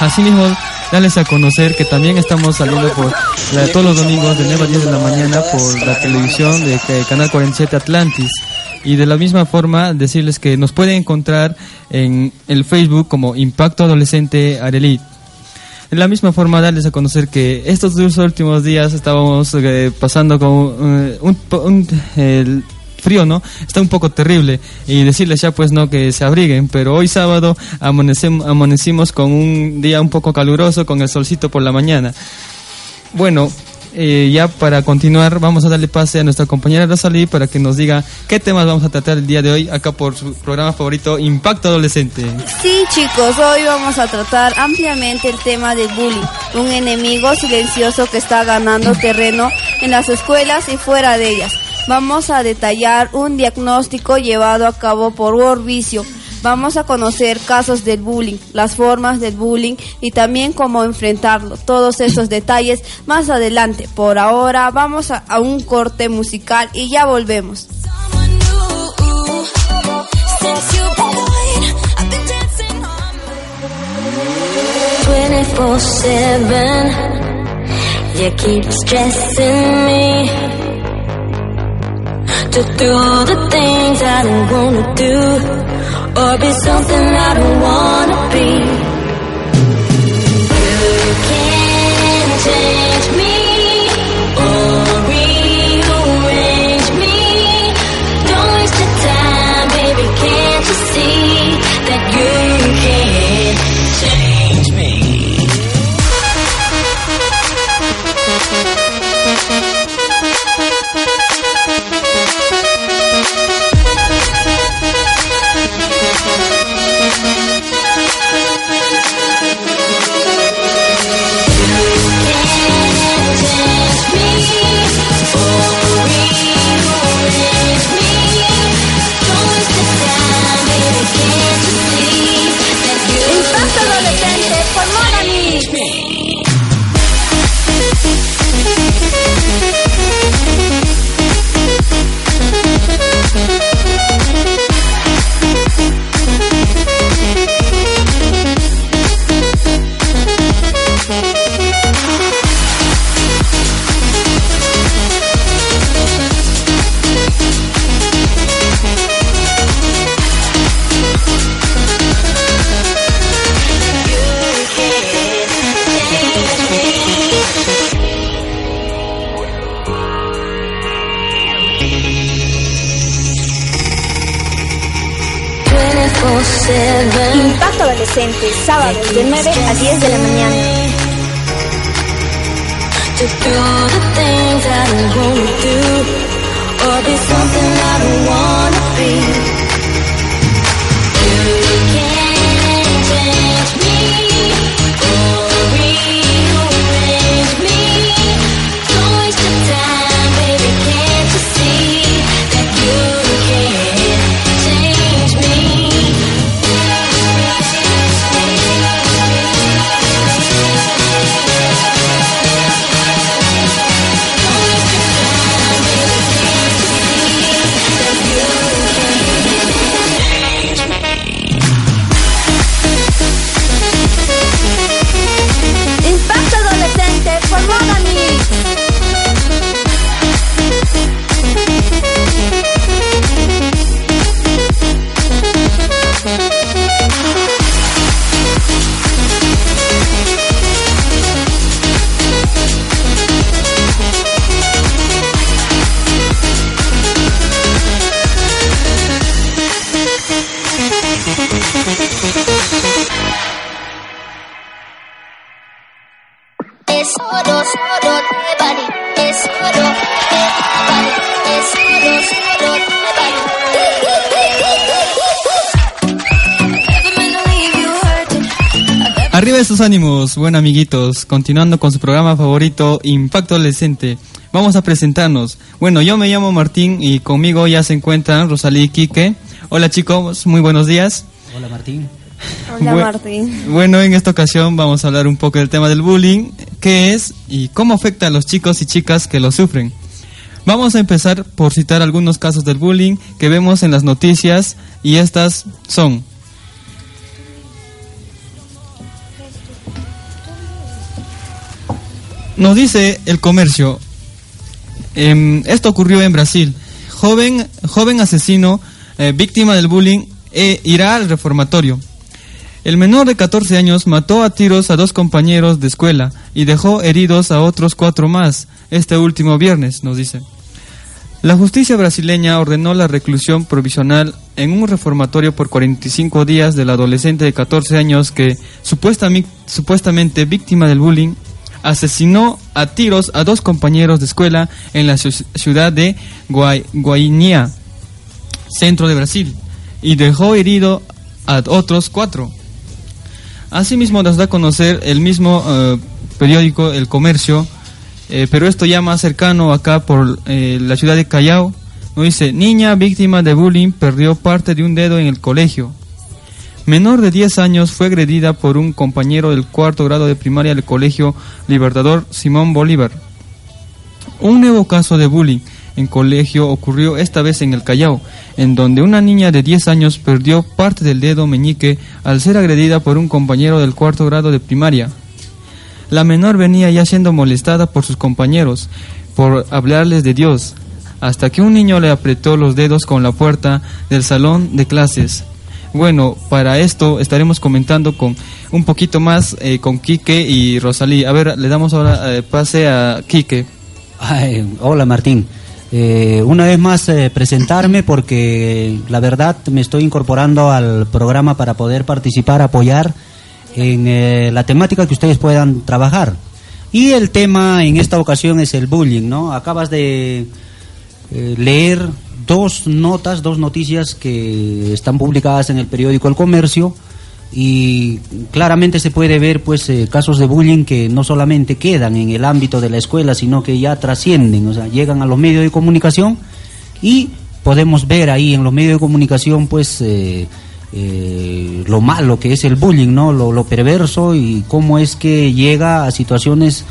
Asimismo, darles a conocer que también estamos saliendo por todos los domingos de 9 a 10 de la mañana por la televisión de Canal 47 Atlantis. Y de la misma forma, decirles que nos pueden encontrar en el Facebook como Impacto Adolescente Arelit. De la misma forma, darles a conocer que estos dos últimos días estábamos eh, pasando con eh, un, el frío, ¿no? Está un poco terrible y decirles ya pues no que se abriguen, pero hoy sábado amanecimos con un día un poco caluroso con el solcito por la mañana. Bueno, eh, ya para continuar vamos a darle pase a nuestra compañera Rosalí para que nos diga qué temas vamos a tratar el día de hoy acá por su programa favorito Impacto Adolescente. Sí chicos, hoy vamos a tratar ampliamente el tema del bullying, un enemigo silencioso que está ganando terreno en las escuelas y fuera de ellas. Vamos a detallar un diagnóstico llevado a cabo por World Vision. Vamos a conocer casos del bullying, las formas del bullying y también cómo enfrentarlo. Todos esos detalles más adelante. Por ahora vamos a, un corte musical y ya volvemos. To do the things I don't wanna do or be something I don't wanna be. You can't change me ánimos, bueno amiguitos, continuando con su programa favorito, Impacto Adolescente. Vamos a presentarnos. Bueno, yo me llamo Martín y conmigo ya se encuentran Rosalí y Quique. Hola chicos, muy buenos días. Hola Martín. Hola Martín. Bueno, en esta ocasión vamos a hablar un poco del tema del bullying, qué es y cómo afecta a los chicos y chicas que lo sufren. Vamos a empezar por citar algunos casos del bullying que vemos en las noticias y estas son Nos dice el comercio, em, esto ocurrió en Brasil. Joven, joven asesino, eh, víctima del bullying, e irá al reformatorio. El menor de 14 años mató a tiros a dos compañeros de escuela y dejó heridos a otros cuatro más este último viernes, nos dice. La justicia brasileña ordenó la reclusión provisional en un reformatorio por 45 días del adolescente de 14 años que, supuestamente, supuestamente víctima del bullying, asesinó a tiros a dos compañeros de escuela en la ciudad de Guainia, centro de Brasil, y dejó herido a otros cuatro. Asimismo nos da a conocer el mismo eh, periódico El Comercio, eh, pero esto ya más cercano acá por eh, la ciudad de Callao. Nos dice, niña víctima de bullying perdió parte de un dedo en el colegio. Menor de 10 años fue agredida por un compañero del cuarto grado de primaria del colegio Libertador Simón Bolívar. Un nuevo caso de bullying en colegio ocurrió esta vez en el Callao, en donde una niña de 10 años perdió parte del dedo meñique al ser agredida por un compañero del cuarto grado de primaria. La menor venía ya siendo molestada por sus compañeros por hablarles de Dios, hasta que un niño le apretó los dedos con la puerta del salón de clases. Bueno, para esto estaremos comentando con un poquito más eh, con Quique y Rosalí. A ver, le damos ahora eh, pase a Quique. hola Martín. Eh, una vez más eh, presentarme porque la verdad me estoy incorporando al programa para poder participar, apoyar en eh, la temática que ustedes puedan trabajar. Y el tema en esta ocasión es el bullying, ¿no? Acabas de leer dos notas, dos noticias que están publicadas en el periódico El Comercio y claramente se puede ver pues eh, casos de bullying que no solamente quedan en el ámbito de la escuela sino que ya trascienden o sea llegan a los medios de comunicación y podemos ver ahí en los medios de comunicación pues eh, eh, lo malo que es el bullying no lo, perverso y cómo es que llega a situaciones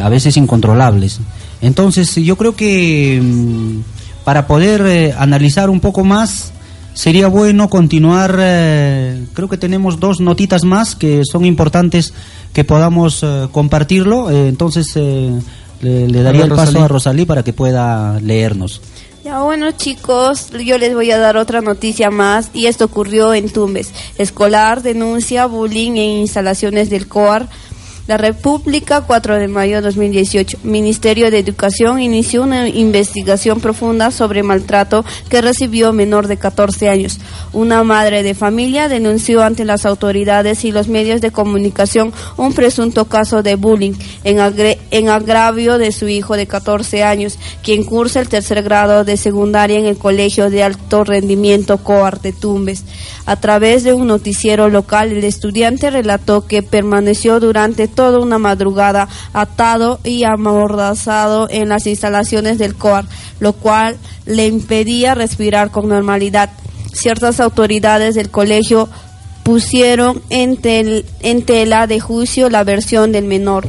a veces incontrolables. Entonces yo creo que mm, para poder analizar un poco más sería bueno continuar, eh, creo que tenemos dos notitas más que son importantes que podamos eh, compartirlo, eh, entonces le, daría el paso a Rosalí para que pueda leernos. Ya bueno chicos, yo les voy a dar otra noticia más y esto ocurrió en Tumbes. Escolar denuncia bullying en instalaciones del COAR la República, 4 de mayo de 2018. Ministerio de Educación inició una investigación profunda sobre maltrato que recibió menor de 14 años. Una madre de familia denunció ante las autoridades y los medios de comunicación un presunto caso de bullying en, en agravio de su hijo de 14 años, quien cursa el tercer grado de secundaria en el Colegio de Alto Rendimiento COAR de Tumbes. A través de un noticiero local, el estudiante relató que permaneció durante toda una madrugada atado y amordazado en las instalaciones del COAR, lo cual le impedía respirar con normalidad. Ciertas autoridades del colegio pusieron en, en tela de juicio la versión del menor.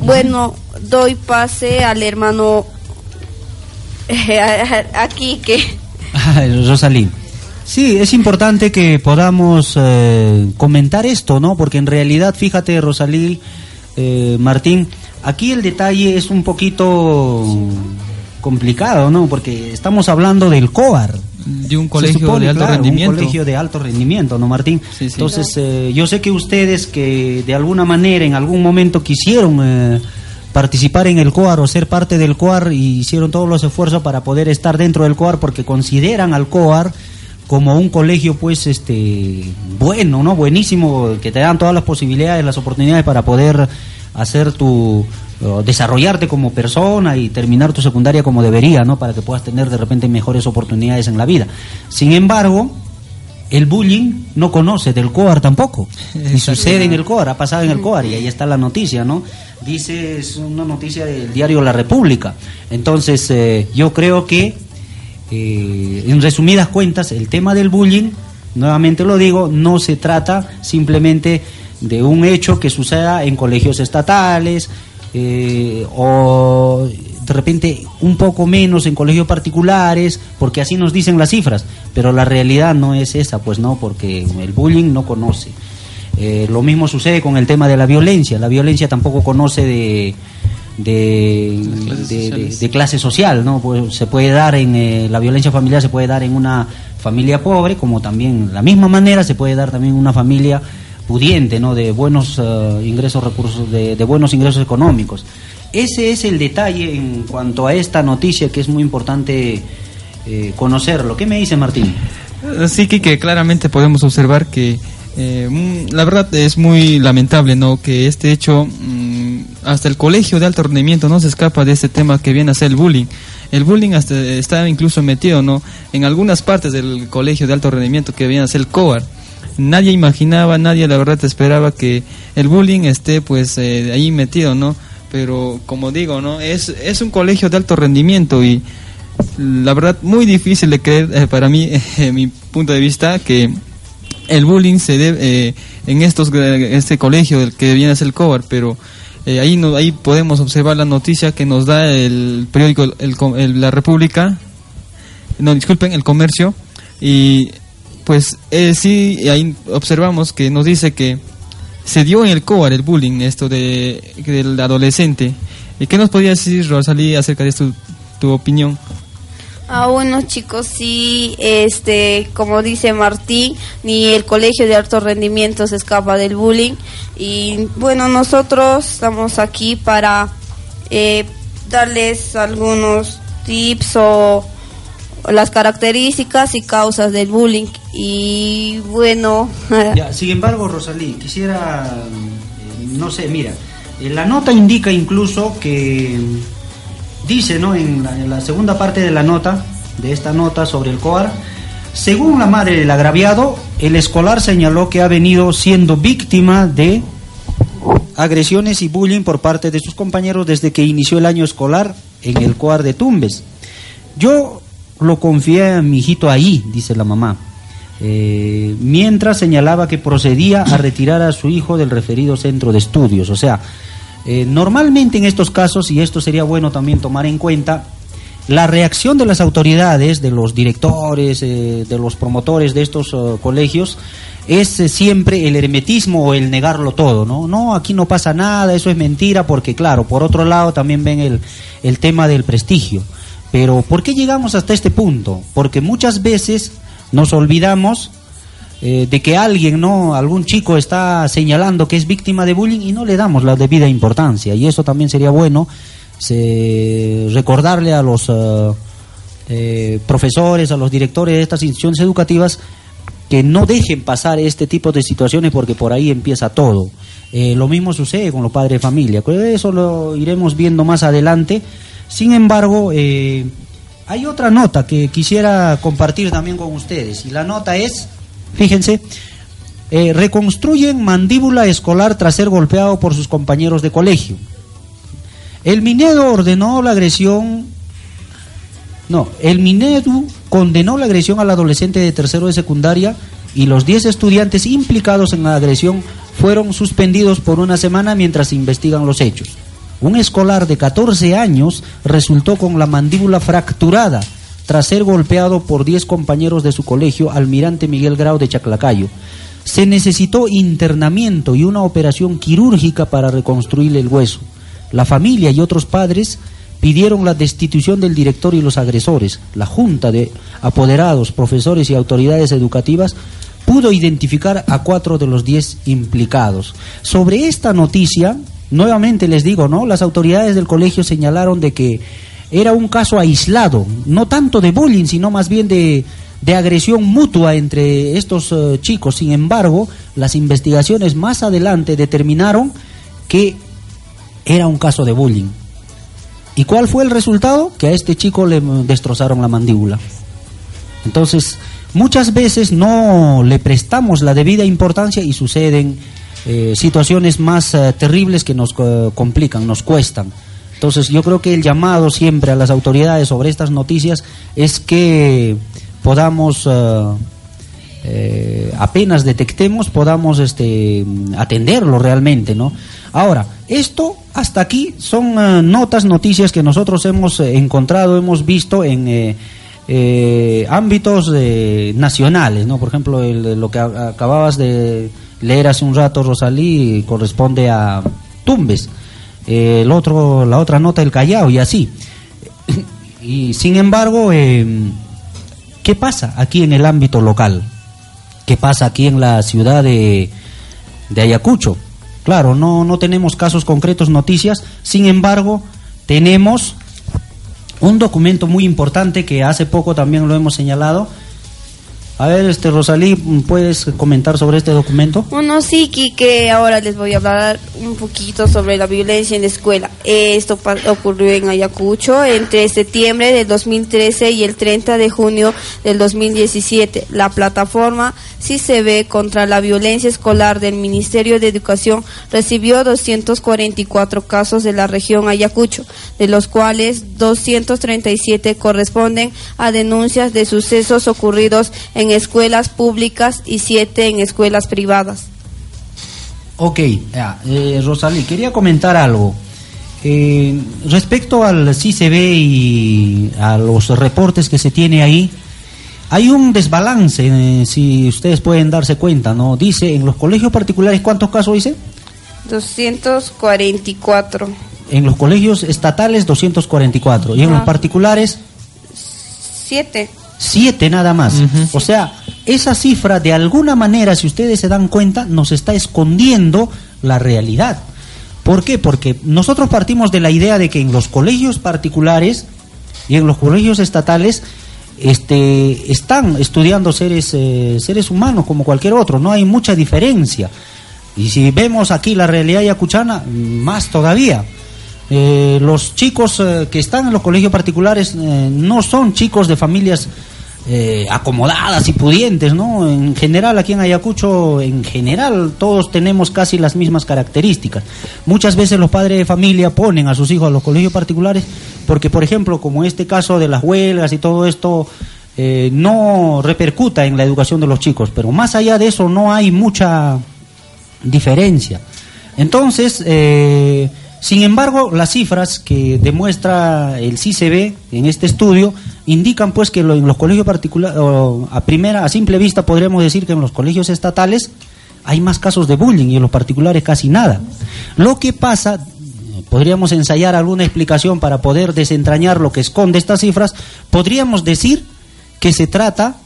Bueno, doy pase al hermano aquí que... Rosalín. Sí, es importante que podamos eh, comentar esto, ¿no? Porque en realidad, fíjate, Rosalí, eh, Martín, aquí el detalle es un poquito complicado, ¿no? Porque estamos hablando del COAR. De un colegio de alto rendimiento. Un colegio de alto rendimiento, ¿no, Martín? Entonces, eh, yo sé que ustedes que de alguna manera, en algún momento quisieron participar en el COAR o ser parte del COAR y hicieron todos los esfuerzos para poder estar dentro del COAR porque consideran al COAR como un colegio pues este bueno, ¿no? Buenísimo, que te dan todas las posibilidades, las oportunidades para poder hacer tu desarrollarte como persona y terminar tu secundaria como debería, ¿no? Para que puedas tener de repente mejores oportunidades en la vida. Sin embargo, el bullying no conoce del COAR tampoco. Y sucede en el COAR, ha pasado en el COAR y ahí está la noticia, ¿no? Dice, es una noticia del diario La República. Entonces, eh, yo creo que eh, en resumidas cuentas, el tema del bullying, nuevamente lo digo, no se trata simplemente de un hecho que suceda en colegios estatales eh, o de repente un poco menos en colegios particulares, porque así nos dicen las cifras, pero la realidad no es esa, pues no, porque el bullying no conoce. Eh, lo mismo sucede con el tema de la violencia. La violencia tampoco conoce de, de, clase social, ¿no? Pues se puede dar en eh, la violencia familiar se puede dar en una familia pobre, como también de la misma manera se puede dar también en una familia pudiente, ¿no? De buenos eh, ingresos recursos, de, buenos ingresos económicos. Ese es el detalle en cuanto a esta noticia que es muy importante conocerlo. ¿Qué me dice Martín? Sí, que claramente podemos observar que eh, mm, la verdad es muy lamentable, ¿no? Que este hecho, mm, hasta el colegio de alto rendimiento no se escapa de este tema que viene a ser el bullying. El bullying hasta está incluso metido, ¿no? En algunas partes del colegio de alto rendimiento que viene a ser el COAR. Nadie imaginaba, nadie la verdad esperaba que el bullying esté pues eh, ahí metido, ¿no? Pero como digo, ¿no? Es, es un colegio de alto rendimiento y la verdad muy difícil de creer eh, para mí, en mi punto de vista, que el bullying se debe eh, en estos este colegio del que viene a ser el COBAR, pero eh, ahí no, ahí podemos observar la noticia que nos da el periódico el, La República, no disculpen, el Comercio y pues eh, sí ahí observamos que nos dice que se dio en el COBAR el bullying esto de del adolescente. ¿Y qué nos podría decir Rosalí acerca de esto, tu opinión? Ah, bueno chicos, sí, este, como dice Martín, ni el colegio de alto rendimiento se escapa del bullying. Y bueno, nosotros estamos aquí para eh, darles algunos tips o, las características y causas del bullying. Y bueno... sin embargo, Rosalí, quisiera, eh, no sé, mira, eh, la nota indica incluso que dice, ¿no? En la, segunda parte de la nota, de esta nota sobre el COAR, según la madre del agraviado, el escolar señaló que ha venido siendo víctima de agresiones y bullying por parte de sus compañeros desde que inició el año escolar en el COAR de Tumbes. Yo lo confié a mi hijito ahí, dice la mamá, eh, mientras señalaba que procedía a retirar a su hijo del referido centro de estudios. O sea, eh, normalmente en estos casos, y esto sería bueno también tomar en cuenta, la reacción de las autoridades, de los directores, eh, de los promotores de estos eh, colegios, es siempre el hermetismo o el negarlo todo, ¿no? No, aquí no pasa nada, eso es mentira, porque claro, por otro lado también ven el, el tema del prestigio. Pero ¿por qué llegamos hasta este punto? Porque muchas veces nos olvidamos eh, de que alguien, no, algún chico está señalando que es víctima de bullying y no le damos la debida importancia. Y eso también sería bueno recordarle a los eh, eh, profesores, a los directores de estas instituciones educativas que no dejen pasar este tipo de situaciones porque por ahí empieza todo. lo mismo sucede con los padres de familia. Eso lo iremos viendo más adelante. Sin embargo, hay otra nota que quisiera compartir también con ustedes y la nota es Fíjense, eh, reconstruyen mandíbula escolar tras ser golpeado por sus compañeros de colegio. El Minedo ordenó la agresión, no, el Minedo condenó la agresión al adolescente de tercero de secundaria y los 10 estudiantes implicados en la agresión fueron suspendidos por una semana mientras se investigan los hechos. Un escolar de 14 años resultó con la mandíbula fracturada tras ser golpeado por 10 compañeros de su colegio, Almirante Miguel Grau de Chaclacayo. Se necesitó internamiento y una operación quirúrgica para reconstruir el hueso. La familia y otros padres pidieron la destitución del director y los agresores. La Junta de apoderados, profesores y autoridades educativas pudo identificar a cuatro de los diez implicados. Sobre esta noticia, nuevamente les digo, ¿no? Las autoridades del colegio señalaron de que era un caso aislado, no tanto de bullying, sino más bien de, agresión mutua entre estos eh, chicos. Sin embargo, las investigaciones más adelante determinaron que era un caso de bullying. ¿Y cuál fue el resultado? Que a este chico le destrozaron la mandíbula. Entonces, muchas veces no le prestamos la debida importancia y suceden eh, situaciones más eh, terribles que nos complican, nos cuestan. Entonces yo creo que el llamado siempre a las autoridades sobre estas noticias es que podamos, eh, eh, apenas detectemos, podamos este, atenderlo realmente, ¿no? Ahora, esto hasta aquí son eh, notas, noticias que nosotros hemos encontrado, hemos visto en ámbitos nacionales, ¿no? Por ejemplo, lo que acababas de leer hace un rato Rosalí corresponde a Tumbes, el otro, la otra nota el Callao y así. Y sin embargo, eh, ¿qué pasa aquí en el ámbito local? ¿Qué pasa aquí en la ciudad de, de Ayacucho? Claro, no, no tenemos casos concretos, noticias, sin embargo, tenemos un documento muy importante que hace poco también lo hemos señalado, a ver, este Rosalí, ¿puedes comentar sobre este documento? Bueno, sí, que ahora les voy a hablar un poquito sobre la violencia en la escuela. Esto ocurrió en Ayacucho entre septiembre del 2013 y el 30 de junio del 2017. La plataforma si se ve contra la violencia escolar del Ministerio de Educación recibió 244 casos de la región Ayacucho, de los cuales 237 corresponden a denuncias de sucesos ocurridos en en escuelas públicas y siete en escuelas privadas. Ok, eh, Rosalí, quería comentar algo. Eh, respecto al CICB y a los reportes que se tiene ahí, hay un desbalance, eh, si ustedes pueden darse cuenta, ¿no? Dice, en los colegios particulares, ¿cuántos casos dice? 244. En los colegios estatales, 244. ¿Y en los particulares? Siete. Siete nada más. O sea, esa cifra de alguna manera, si ustedes se dan cuenta, nos está escondiendo la realidad. ¿Por qué? Porque nosotros partimos de la idea de que en los colegios particulares y en los colegios estatales este, están estudiando seres, eh, seres humanos como cualquier otro, no hay mucha diferencia. Y si vemos aquí la realidad yacuchana, más todavía. Eh, los chicos eh, que están en los colegios particulares no son chicos de familias eh, acomodadas y pudientes, ¿no? En general, aquí en Ayacucho, en general, todos tenemos casi las mismas características. Muchas veces los padres de familia ponen a sus hijos a los colegios particulares porque, por ejemplo, como este caso de las huelgas y todo esto, eh, no repercuta en la educación de los chicos, pero más allá de eso no hay mucha diferencia. Entonces, eh, sin embargo, las cifras que demuestra el CICB en este estudio indican pues que en los colegios particulares, a primera, a simple vista podríamos decir que en los colegios estatales hay más casos de bullying y en los particulares casi nada. Lo que pasa, podríamos ensayar alguna explicación para poder desentrañar lo que esconde estas cifras, podríamos decir que se trata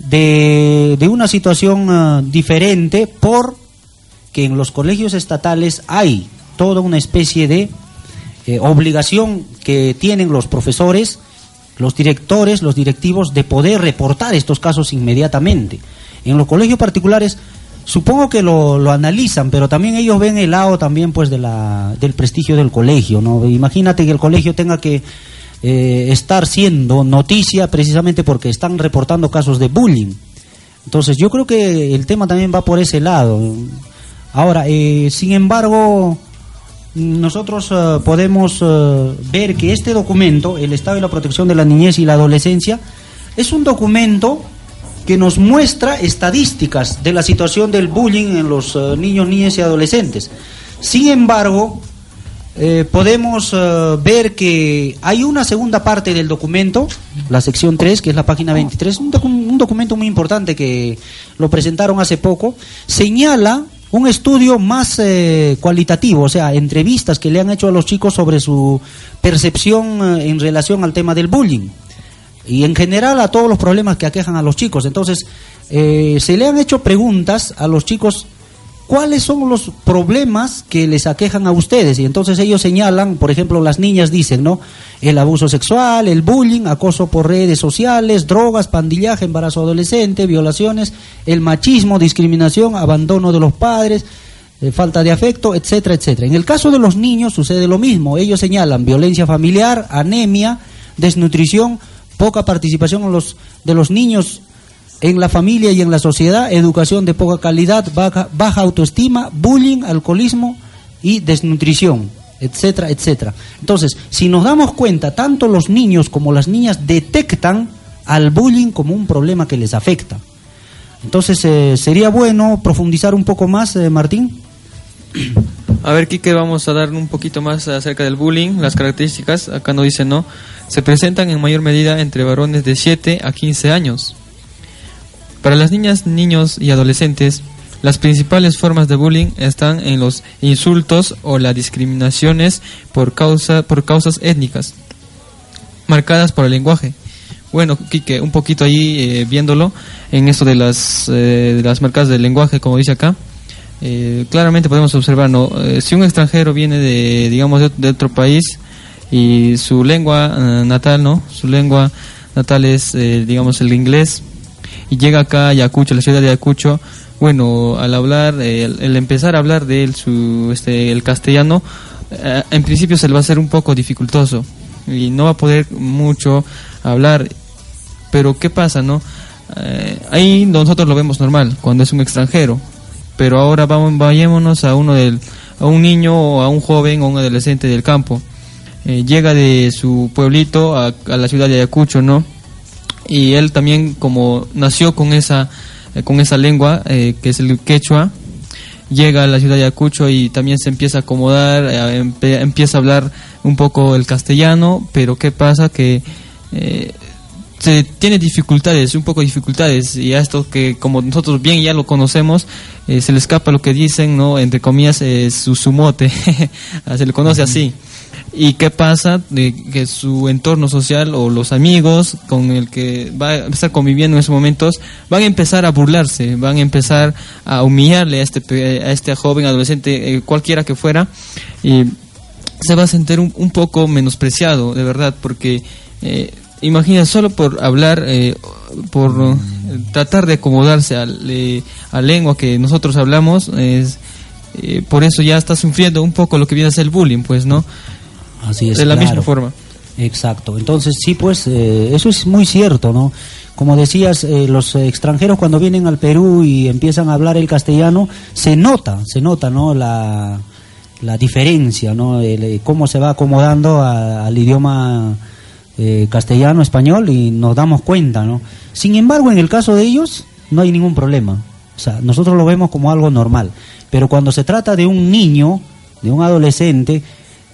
de, una situación uh, diferente por que en los colegios estatales hay toda una especie de eh, obligación que tienen los profesores, los directores, los directivos de poder reportar estos casos inmediatamente. En los colegios particulares supongo que lo, analizan, pero también ellos ven el lado también pues de la, del prestigio del colegio, ¿no? Imagínate que el colegio tenga que eh, estar siendo noticia precisamente porque están reportando casos de bullying. Entonces yo creo que el tema también va por ese lado. Ahora, eh, sin embargo, nosotros eh, podemos eh, ver que este documento, el Estado y la Protección de la Niñez y la Adolescencia, es un documento que nos muestra estadísticas de la situación del bullying en los eh, niños, niñas y adolescentes. Sin embargo, podemos ver que hay una segunda parte del documento, la sección 3, que es la página 23, un, un documento muy importante que lo presentaron hace poco, señala un estudio más eh, cualitativo, o sea, entrevistas que le han hecho a los chicos sobre su percepción eh, en relación al tema del bullying y en general a todos los problemas que aquejan a los chicos. Entonces, eh, se le han hecho preguntas a los chicos cuáles son los problemas que les aquejan a ustedes. Y entonces ellos señalan, por ejemplo, las niñas dicen, ¿no? El abuso sexual, el bullying, acoso por redes sociales, drogas, pandillaje, embarazo adolescente, violaciones, el machismo, discriminación, abandono de los padres, eh, falta de afecto, etcétera, etcétera. En el caso de los niños sucede lo mismo. Ellos señalan violencia familiar, anemia, desnutrición, poca participación los, de los niños en la familia y en la sociedad, educación de poca calidad, baja, baja autoestima, bullying, alcoholismo y desnutrición, etcétera, etcétera. Entonces, si nos damos cuenta, tanto los niños como las niñas detectan al bullying como un problema que les afecta. Entonces, eh, sería bueno profundizar un poco más, eh, Martín. A ver, Kike, vamos a dar un poquito más acerca del bullying, las características. Acá no dice no. Se presentan en mayor medida entre varones de 7 a 15 años. Para las niñas, niños y adolescentes, Las principales formas de bullying están en los insultos o las discriminaciones por, causa, por causas étnicas, marcadas por el lenguaje. Bueno, Quique, un poquito ahí eh, viéndolo en esto de las, eh, de las marcas del lenguaje, como dice acá. Eh, claramente podemos observar, ¿no? si un extranjero viene de, digamos, de, otro país y su lengua natal, ¿no? Su lengua natal es, digamos, el inglés y llega acá a Ayacucho, la ciudad de Ayacucho, bueno, al hablar, el, empezar a hablar de él, su, este, el castellano, en principio se le va a hacer un poco dificultoso y no va a poder mucho hablar. Pero ¿qué pasa, no? Eh, ahí nosotros lo vemos normal, cuando es un extranjero. Pero ahora vamos, vayámonos a uno del, a un niño o a un joven o un adolescente del campo. Eh, llega de su pueblito a, la ciudad de Ayacucho, ¿no? Y él también como nació con esa, eh, con esa lengua, que es el quechua, llega a la ciudad de Ayacucho y también se empieza a acomodar, empieza a hablar un poco el castellano, pero ¿qué pasa? Que eh, se tiene dificultades, un poco dificultades, y a esto que como nosotros bien ya lo conocemos, eh, se le escapa lo que dicen, ¿no? Entre comillas, eh, su, su mote, se le conoce así. ¿Y qué pasa? De que su entorno social o los amigos con el que va a estar conviviendo en esos momentos van a empezar a burlarse, van a empezar a humillarle a este, a este joven, adolescente, cualquiera que fuera, y se va a sentir un, un poco menospreciado, de verdad, porque eh, imagina, solo por hablar, eh, por tratar de acomodarse a la lengua que nosotros hablamos, es, eh, por eso ya está sufriendo un poco lo que viene a ser el bullying, pues, ¿no? Así es. De la misma forma. Exacto. Entonces, sí, pues, eso es muy cierto, ¿no? Como decías, los extranjeros cuando vienen al Perú y empiezan a hablar el castellano, se nota, se nota, ¿no? La, la diferencia, ¿no? cómo se va acomodando al idioma eh, castellano, español y nos damos cuenta, ¿no? Sin embargo, en el caso de ellos no hay ningún problema. O sea, nosotros lo vemos como algo normal. Pero cuando se trata de un niño, de un adolescente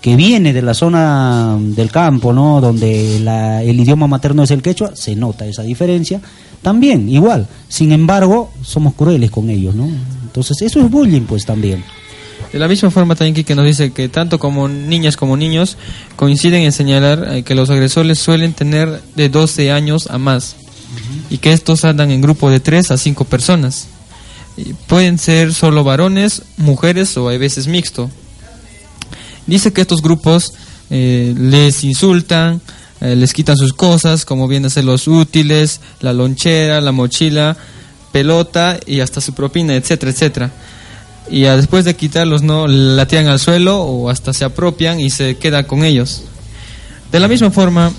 que viene de la zona del campo, ¿no? Donde el idioma materno es el quechua, se nota esa diferencia. También, igual. Sin embargo, somos crueles con ellos, ¿no? Entonces, eso es bullying, pues también. De la misma forma también que nos dice que tanto como niñas como niños coinciden en señalar eh, que los agresores suelen tener de 12 años a más y que estos andan en grupo de 3 a 5 personas. pueden ser solo varones, mujeres o a veces mixto. Dice que estos grupos eh, les insultan, eh, les quitan sus cosas, como vienen a ser los útiles, la lonchera, la mochila, pelota y hasta su propina, etcétera, etcétera y después de quitarlos no la tiran al suelo o hasta se apropian y se queda con ellos. De la misma forma,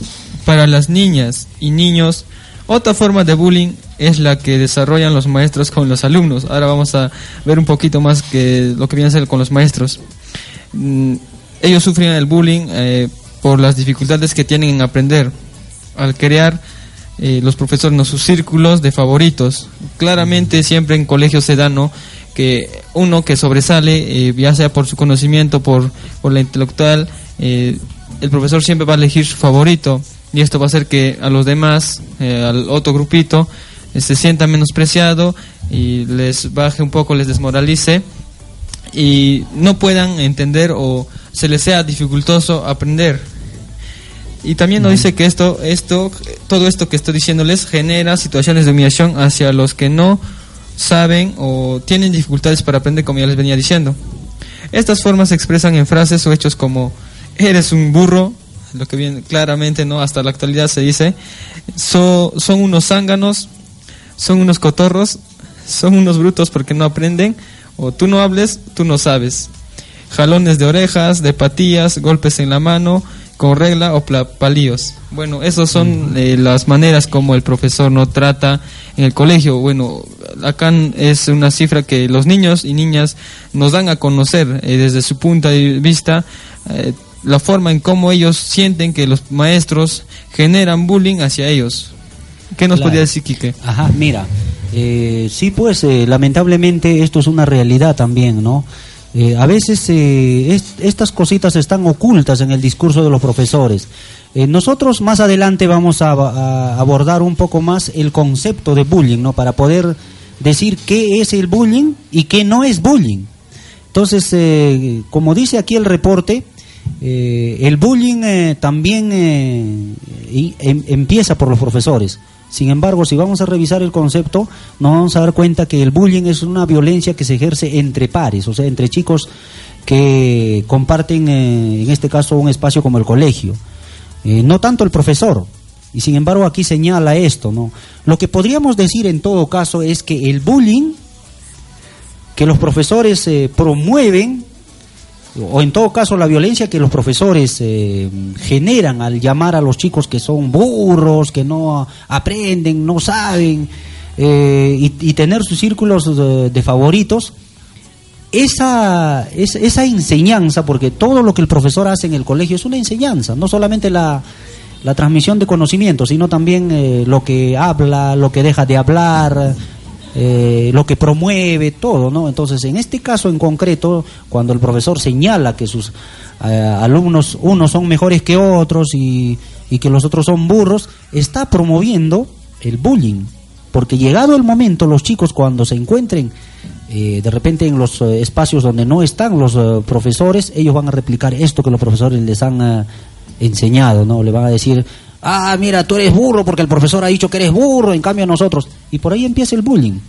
para las niñas y niños, otra forma de bullying es la que desarrollan los maestros con los alumnos. Ahora vamos a ver un poquito más que lo que viene a ser con los maestros. Mm, ellos sufren el bullying eh, por las dificultades que tienen en aprender. Al crear eh, los profesores no sus círculos de favoritos. Claramente siempre en colegios se da, ¿no? que uno que sobresale, eh, ya sea por su conocimiento, por, por la intelectual, eh, el profesor siempre va a elegir su favorito y esto va a hacer que a los demás, eh, al otro grupito, se sienta menospreciado y les baje un poco, les desmoralice y no puedan entender o se les sea dificultoso aprender. Y también nos dice que esto, esto, todo esto que estoy diciéndoles genera situaciones de humillación hacia los que no saben o tienen dificultades para aprender, como ya les venía diciendo. Estas formas se expresan en frases o hechos como eres un burro, lo que viene claramente, ¿no? Hasta la actualidad se dice, son unos zánganos, son unos cotorros, son unos brutos porque no aprenden, o tú no hables, tú no sabes. Jalones de orejas, de patillas, golpes en la mano, con regla o palíos. Bueno, esas son eh, las maneras como el profesor no trata en el colegio. Bueno, acá es una cifra que los niños y niñas nos dan a conocer eh, desde su punto de vista eh, la forma en cómo ellos sienten que los maestros generan bullying hacia ellos. ¿Qué nos podría decir, Quique? Ajá, mira, sí, pues lamentablemente esto es una realidad también, ¿no? Eh, a veces eh, estas cositas están ocultas en el discurso de los profesores. Eh, nosotros más adelante vamos a, abordar un poco más el concepto de bullying, ¿no? Para poder decir qué es el bullying y qué no es bullying. Entonces, eh, como dice aquí el reporte, eh, el bullying eh, también em, empieza por los profesores. Sin embargo, si vamos a revisar el concepto, nos vamos a dar cuenta que el bullying es una violencia que se ejerce entre pares, o sea, entre chicos que comparten, en este caso, un espacio como el colegio. no tanto el profesor, y sin embargo aquí señala esto, ¿no? Lo que podríamos decir en todo caso es que el bullying que los profesores eh, promueven, o en todo caso la violencia que los profesores eh, generan al llamar a los chicos que son burros, que no aprenden, no saben, eh, y, tener sus círculos de, favoritos, esa, esa, esa enseñanza, porque todo lo que el profesor hace en el colegio es una enseñanza, no solamente la la transmisión de conocimiento, sino también eh, lo que habla, lo que deja de hablar, eh, lo que promueve, todo, ¿no? Entonces, en este caso en concreto, cuando el profesor señala que sus eh, alumnos, unos son mejores que otros y, y, que los otros son burros, está promoviendo el bullying. Porque llegado el momento, los chicos cuando se encuentren de repente en los espacios donde no están los profesores, ellos van a replicar esto que los profesores les han enseñado, ¿no? Le van a decir, ah, mira, tú eres burro porque el profesor ha dicho que eres burro, en cambio nosotros. Y por ahí empieza el bullying.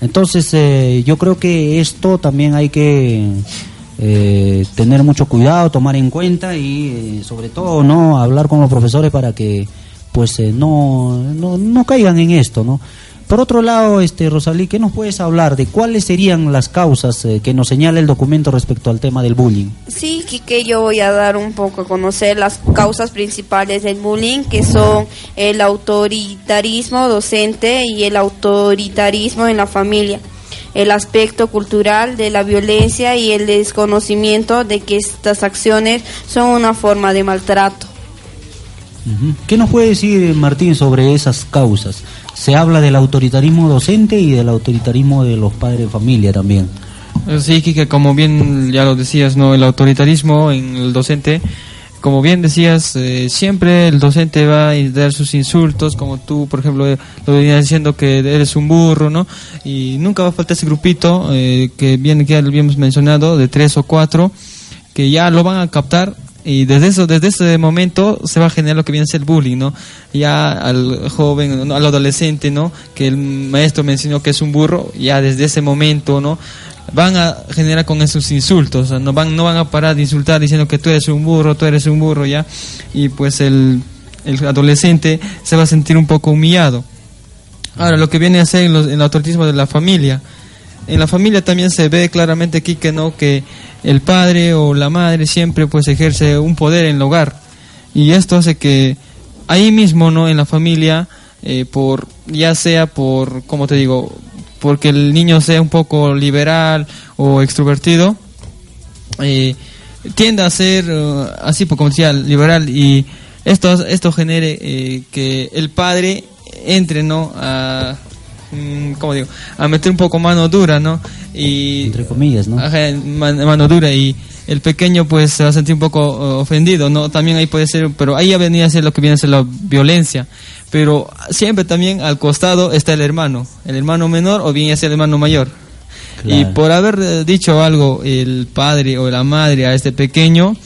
Entonces, eh, yo creo que esto también hay que eh, tener mucho cuidado, tomar en cuenta y, eh, sobre todo, no hablar con los profesores para que, pues, no, no, no caigan en esto, ¿no? Por otro lado, este Rosalí, ¿qué nos puedes hablar de cuáles serían las causas eh, que nos señala el documento respecto al tema del bullying? Sí, que yo voy a dar un poco a conocer las causas principales del bullying, que son el autoritarismo docente y el autoritarismo en la familia, el aspecto cultural de la violencia y el desconocimiento de que estas acciones son una forma de maltrato. ¿Qué nos puede decir Martín sobre esas causas? Se habla del autoritarismo docente y del autoritarismo de los padres de familia también. Sí, que como bien ya lo decías, no, el autoritarismo en el docente, como bien decías, eh, siempre el docente va a dar sus insultos, como tú, por ejemplo, lo venías diciendo que eres un burro, ¿no? Y nunca va a faltar ese grupito eh, que bien que ya lo habíamos mencionado, de tres o cuatro, que ya lo van a captar y desde eso desde ese momento se va a generar lo que viene a ser bullying no ya al joven al adolescente no que el maestro me enseñó que es un burro ya desde ese momento no van a generar con esos insultos no van no van a parar de insultar diciendo que tú eres un burro tú eres un burro ya. Y pues el, el adolescente se va a sentir un poco humillado. Ahora lo que viene a ser en, el autoritarismo de la familia en la familia también se ve claramente aquí que no que el padre o la madre siempre pues ejerce un poder en el hogar. Y esto hace que ahí mismo no en la familia eh, por ya sea por como te digo porque el niño sea un poco liberal o extrovertido eh, tiende a ser uh, así pues, como decía liberal. Y esto esto genere eh, que el padre entre no a Mm, ¿cómo digo? A meter un poco mano dura, ¿no? Y, Entre comillas, ¿no? mano dura y el pequeño pues se va a sentir un poco uh, ofendido, ¿no? También ahí puede ser, pero ahí ya venía a ser lo que viene a ser la violencia. Pero siempre también al costado está el hermano, el hermano menor o bien es el hermano mayor. Y por haber eh, dicho algo el padre o la madre a este pequeño,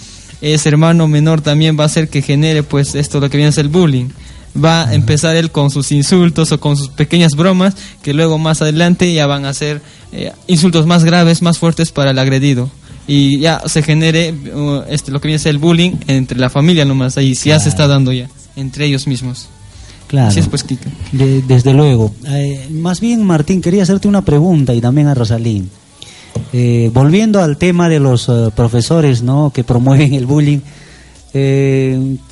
ese hermano menor también va a hacer que genere pues esto lo que viene a ser el bullying va a empezar él con sus insultos o con sus pequeñas bromas que luego más adelante ya van a ser eh, insultos más graves, más fuertes para el agredido y ya se genere uh, este, lo que viene a ser el bullying entre la familia nomás ahí si ya se está dando ya entre ellos mismos. Claro. pues, desde luego. Eh, más bien, Martín, quería hacerte una pregunta y también a Rosalín. Eh, volviendo al tema de los profesores ¿no? que promueven el bullying,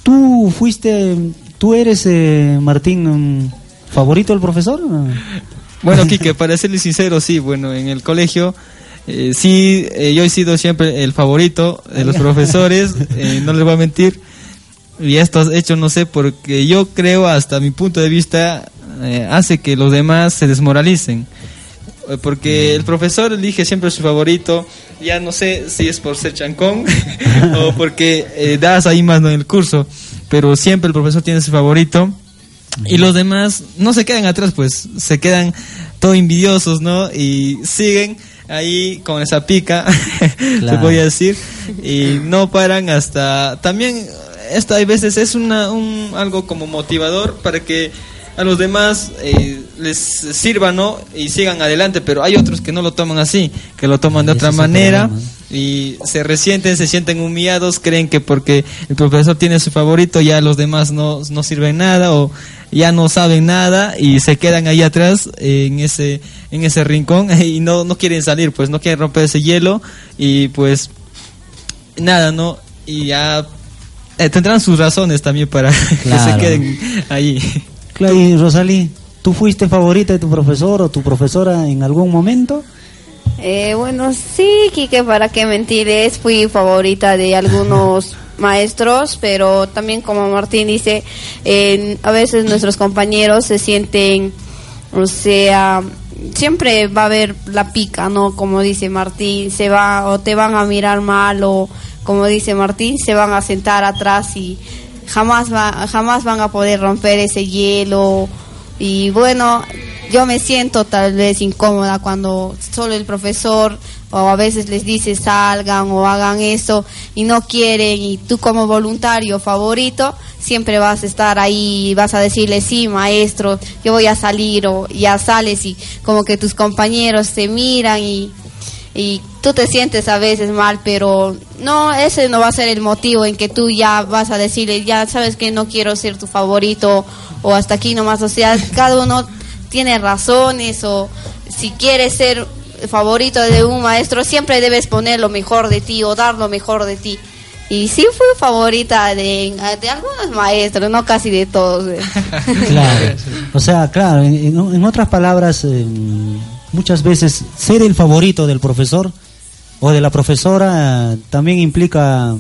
tú fuiste ¿Tú eres, eh, Martín, favorito del profesor? Bueno, Kike, para serle sincero, sí, bueno, en el colegio eh, sí, eh, yo he sido siempre el favorito de los profesores, no les voy a mentir. Y esto hecho, no sé, porque yo creo, hasta mi punto de vista, hace que los demás se desmoralicen. Porque el profesor elige siempre su favorito, ya no sé si es por ser chancón o porque das ahí más en el curso pero siempre el profesor tiene su favorito. Y los demás no se quedan atrás, pues se quedan todo envidiosos, ¿no? Y siguen ahí con esa pica, se podía decir, y no paran hasta también esto hay veces es una, un, algo como motivador para que a los demás eh, les sirva, ¿no? Y sigan adelante, pero hay otros que no lo toman así, que lo toman de otra manera y se resienten, se sienten humillados, creen que porque el profesor tiene su favorito ya los demás no, no sirven nada o ya no saben nada y se quedan ahí atrás en ese en ese rincón y no no quieren salir, pues no quieren romper ese hielo y pues nada, ¿no? Y ya eh, tendrán sus razones también para que se queden ahí. Claro, y Rosalí, ¿tú fuiste favorita de tu profesor o tu profesora en algún momento? Eh, bueno, sí, Kike, para qué mentirles, fui favorita de algunos maestros, pero también como Martín dice, a veces nuestros compañeros se sienten, o sea, siempre va a haber la pica, ¿no? Como dice Martín, se va o te van a mirar mal o como dice Martín, se van a sentar atrás y jamás, va, jamás van a poder romper ese hielo. Y bueno, yo me siento tal vez incómoda cuando solo el profesor o a veces les dice salgan o hagan eso y no quieren. Y tú como voluntario favorito siempre vas a estar ahí y vas a decirle sí maestro yo voy a salir o ya sales y como que tus compañeros te miran y y tú te sientes a veces mal, pero no, ese no va a ser el motivo en que tú ya vas a decirle, ya sabes que no quiero ser tu favorito o hasta aquí nomás, o sea, cada uno tiene razones o si quieres ser favorito de un maestro, siempre debes poner lo mejor de ti o dar lo mejor de ti. Y sí fui favorita de, de algunos maestros, no casi de todos. Claro, o sea, claro, en, otras palabras muchas veces ser el favorito del profesor o de la profesora también implica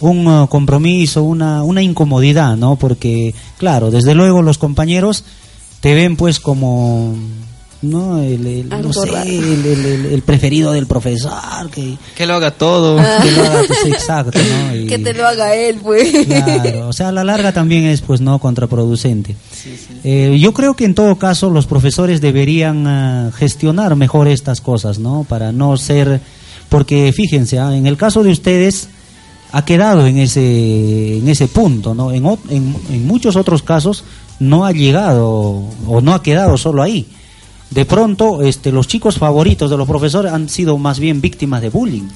un uh, compromiso, una, una incomodidad, ¿no? Porque, claro, desde luego los compañeros te ven pues como ¿no? El, no sé, el, preferido del profesor. Que, que lo haga todo. Que lo haga, pues, exacto, ¿no? que te lo haga él, pues. Claro, o sea, a la larga también es, pues, no contraproducente. Eh, yo creo que en todo caso los profesores deberían ah, gestionar mejor estas cosas, ¿no? Para no ser, porque fíjense, ah, en el caso de ustedes ha quedado en ese, en ese punto, ¿no? En, en, en muchos otros casos no ha llegado o no ha quedado solo ahí de pronto este, los chicos favoritos de los profesores han sido más bien víctimas de bullying.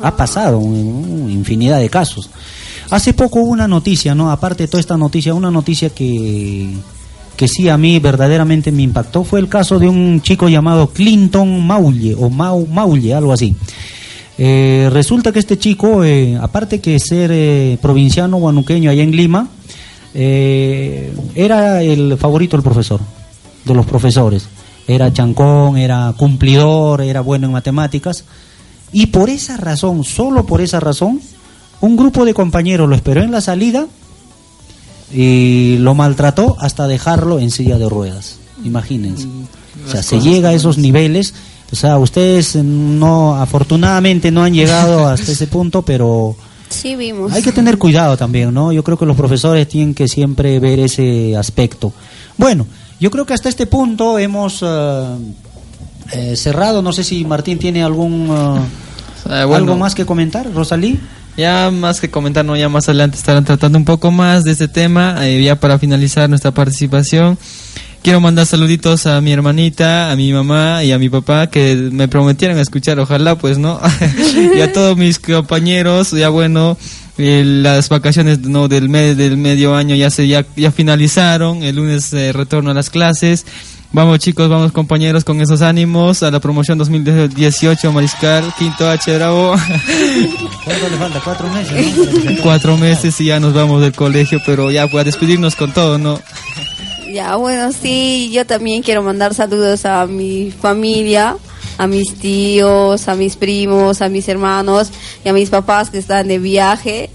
Ha pasado infinidad de casos. Hace poco hubo una noticia, ¿no? Aparte de toda esta noticia, una noticia que, que sí a mí verdaderamente me impactó fue el caso de un chico llamado Clinton Maulle o Mau, Maulle, algo así. Eh, resulta que este chico, eh, aparte que ser eh, provinciano guanuqueño allá en Lima, era el favorito del profesor, de los profesores era chancón, era cumplidor, era bueno en matemáticas. Y por esa razón, solo por esa razón, un grupo de compañeros lo esperó en la salida y lo maltrató hasta dejarlo en silla de ruedas. Imagínense. O sea, se llega a esos niveles. O sea, ustedes no, afortunadamente no han llegado hasta ese punto, pero sí vimos. hay que tener cuidado también, ¿no? Yo creo que los profesores tienen que siempre ver ese aspecto. Bueno, yo creo que hasta este punto hemos eh, eh, cerrado. No sé si Martín tiene algún eh, algo más que comentar, Rosalí. Ya más que comentar, no, ya más adelante estarán tratando un poco más de este tema. ya para finalizar nuestra participación, quiero mandar saluditos a mi hermanita, a mi mamá y a mi papá que me prometieron escuchar, ojalá pues no, y a todos mis compañeros, ya bueno, las vacaciones no del del medio año ya se ya, ya finalizaron el lunes eh, retorno a las clases. Vamos chicos vamos compañeros con esos ánimos a la promoción 2018 Mariscal quinto H Bravo. ¿Cuánto le falta? cuatro meses cuatro meses y ya nos vamos del colegio pero ya pues a despedirnos con todo no ya bueno sí yo también quiero mandar saludos a mi familia a mis tíos, a mis primos, a mis hermanos y a mis papás que están de viaje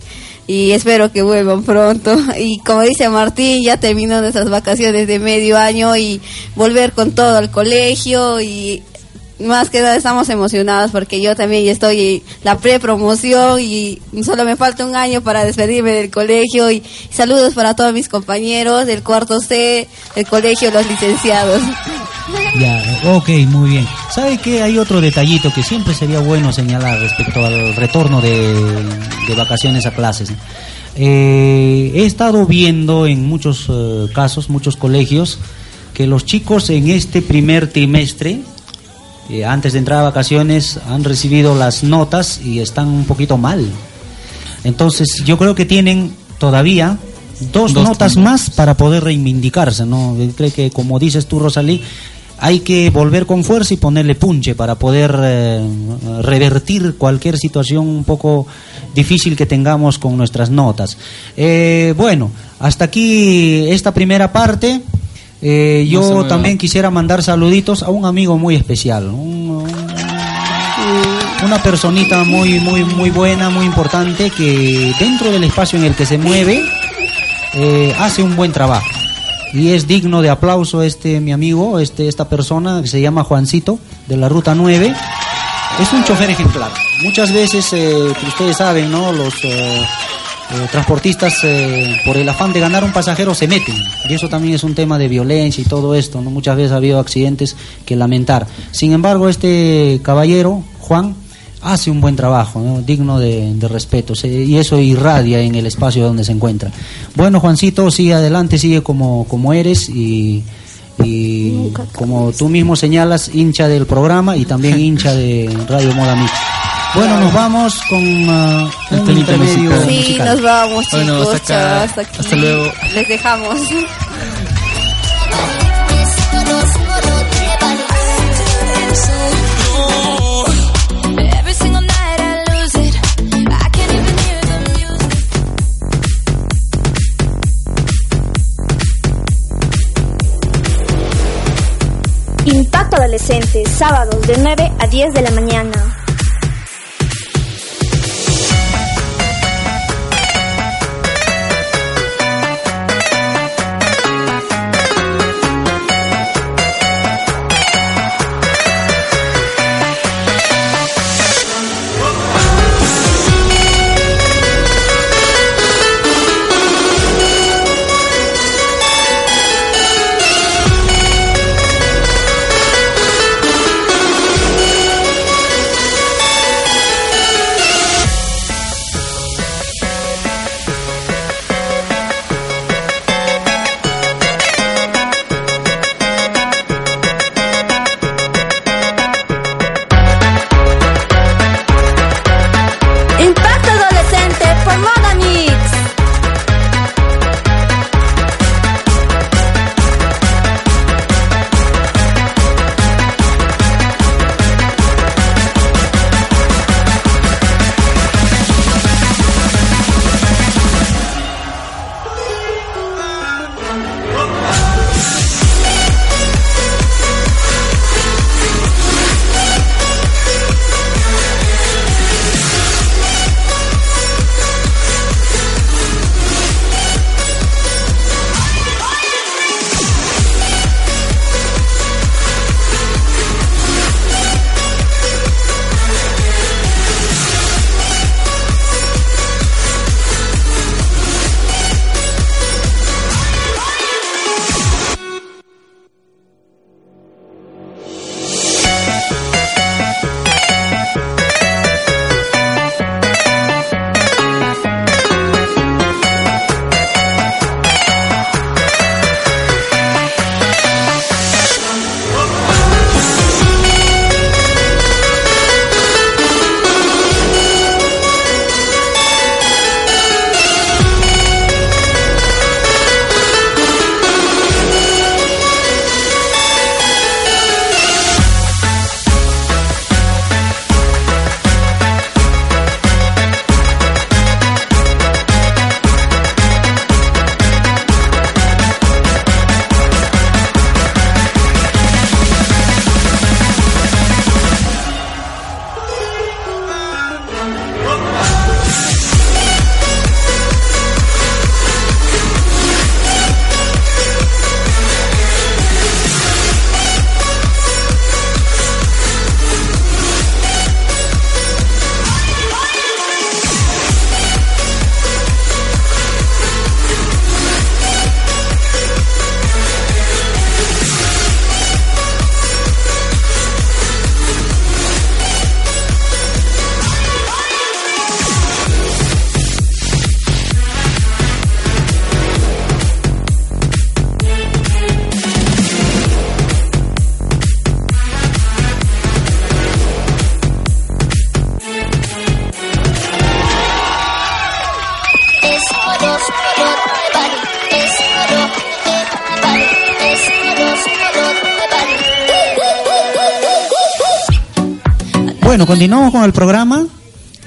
y espero que vuelvan pronto. Y como dice Martín, ya terminó nuestras vacaciones de medio año y volver con todo al colegio y más que nada estamos emocionados porque yo también estoy en la pre-promoción y solo me falta un año para despedirme del colegio y saludos para todos mis compañeros del cuarto C, del colegio Los Licenciados. Ya, ok, muy bien. ¿Sabe qué? Hay otro detallito que siempre sería bueno señalar respecto al retorno de, de vacaciones a clases. Eh, he estado viendo en muchos eh, casos, muchos colegios, que los chicos en este primer trimestre, eh, antes de entrar a vacaciones, han recibido las notas y están un poquito mal. Entonces, yo creo que tienen todavía dos, Dos notas más para poder reivindicarse, ¿no? Creo que, como dices tú, Rosalí, hay que volver con fuerza y ponerle punche para poder eh, revertir cualquier situación un poco difícil que tengamos con nuestras notas. Eh, bueno, hasta aquí esta primera parte. Eh, No yo también quisiera mandar saluditos a un amigo muy especial, un- un- una personita muy muy muy buena, muy importante que dentro del espacio en el que se mueve eh, hace un buen trabajo y es digno de aplauso este mi amigo, este esta persona que se llama Juancito de la ruta 9. Es un chofer ejemplar. Muchas veces, eh, que ustedes saben, ¿no? Los eh, transportistas, eh, por el afán de ganar un pasajero, se meten. Y eso también es un tema de violencia y todo esto, ¿no? Muchas veces ha habido accidentes que lamentar. Sin embargo, este caballero, Juan, hace un buen trabajo, ¿no? digno de, de respeto, se- y eso irradia en el espacio donde se encuentra. Bueno, Juancito, sigue adelante, sigue como, como eres y, y como tú mismo señalas, hincha del programa y también hincha de Radio Moda Mix. Bueno, nos vamos con El un temita intermedio musical. Sí, musical. nos vamos, chicos. Bueno, hasta acá. chao, hasta aquí. Hasta luego. Les dejamos. Impacto Adolescente, sábados de 9 a 10 de la mañana. Bueno, continuamos con el programa.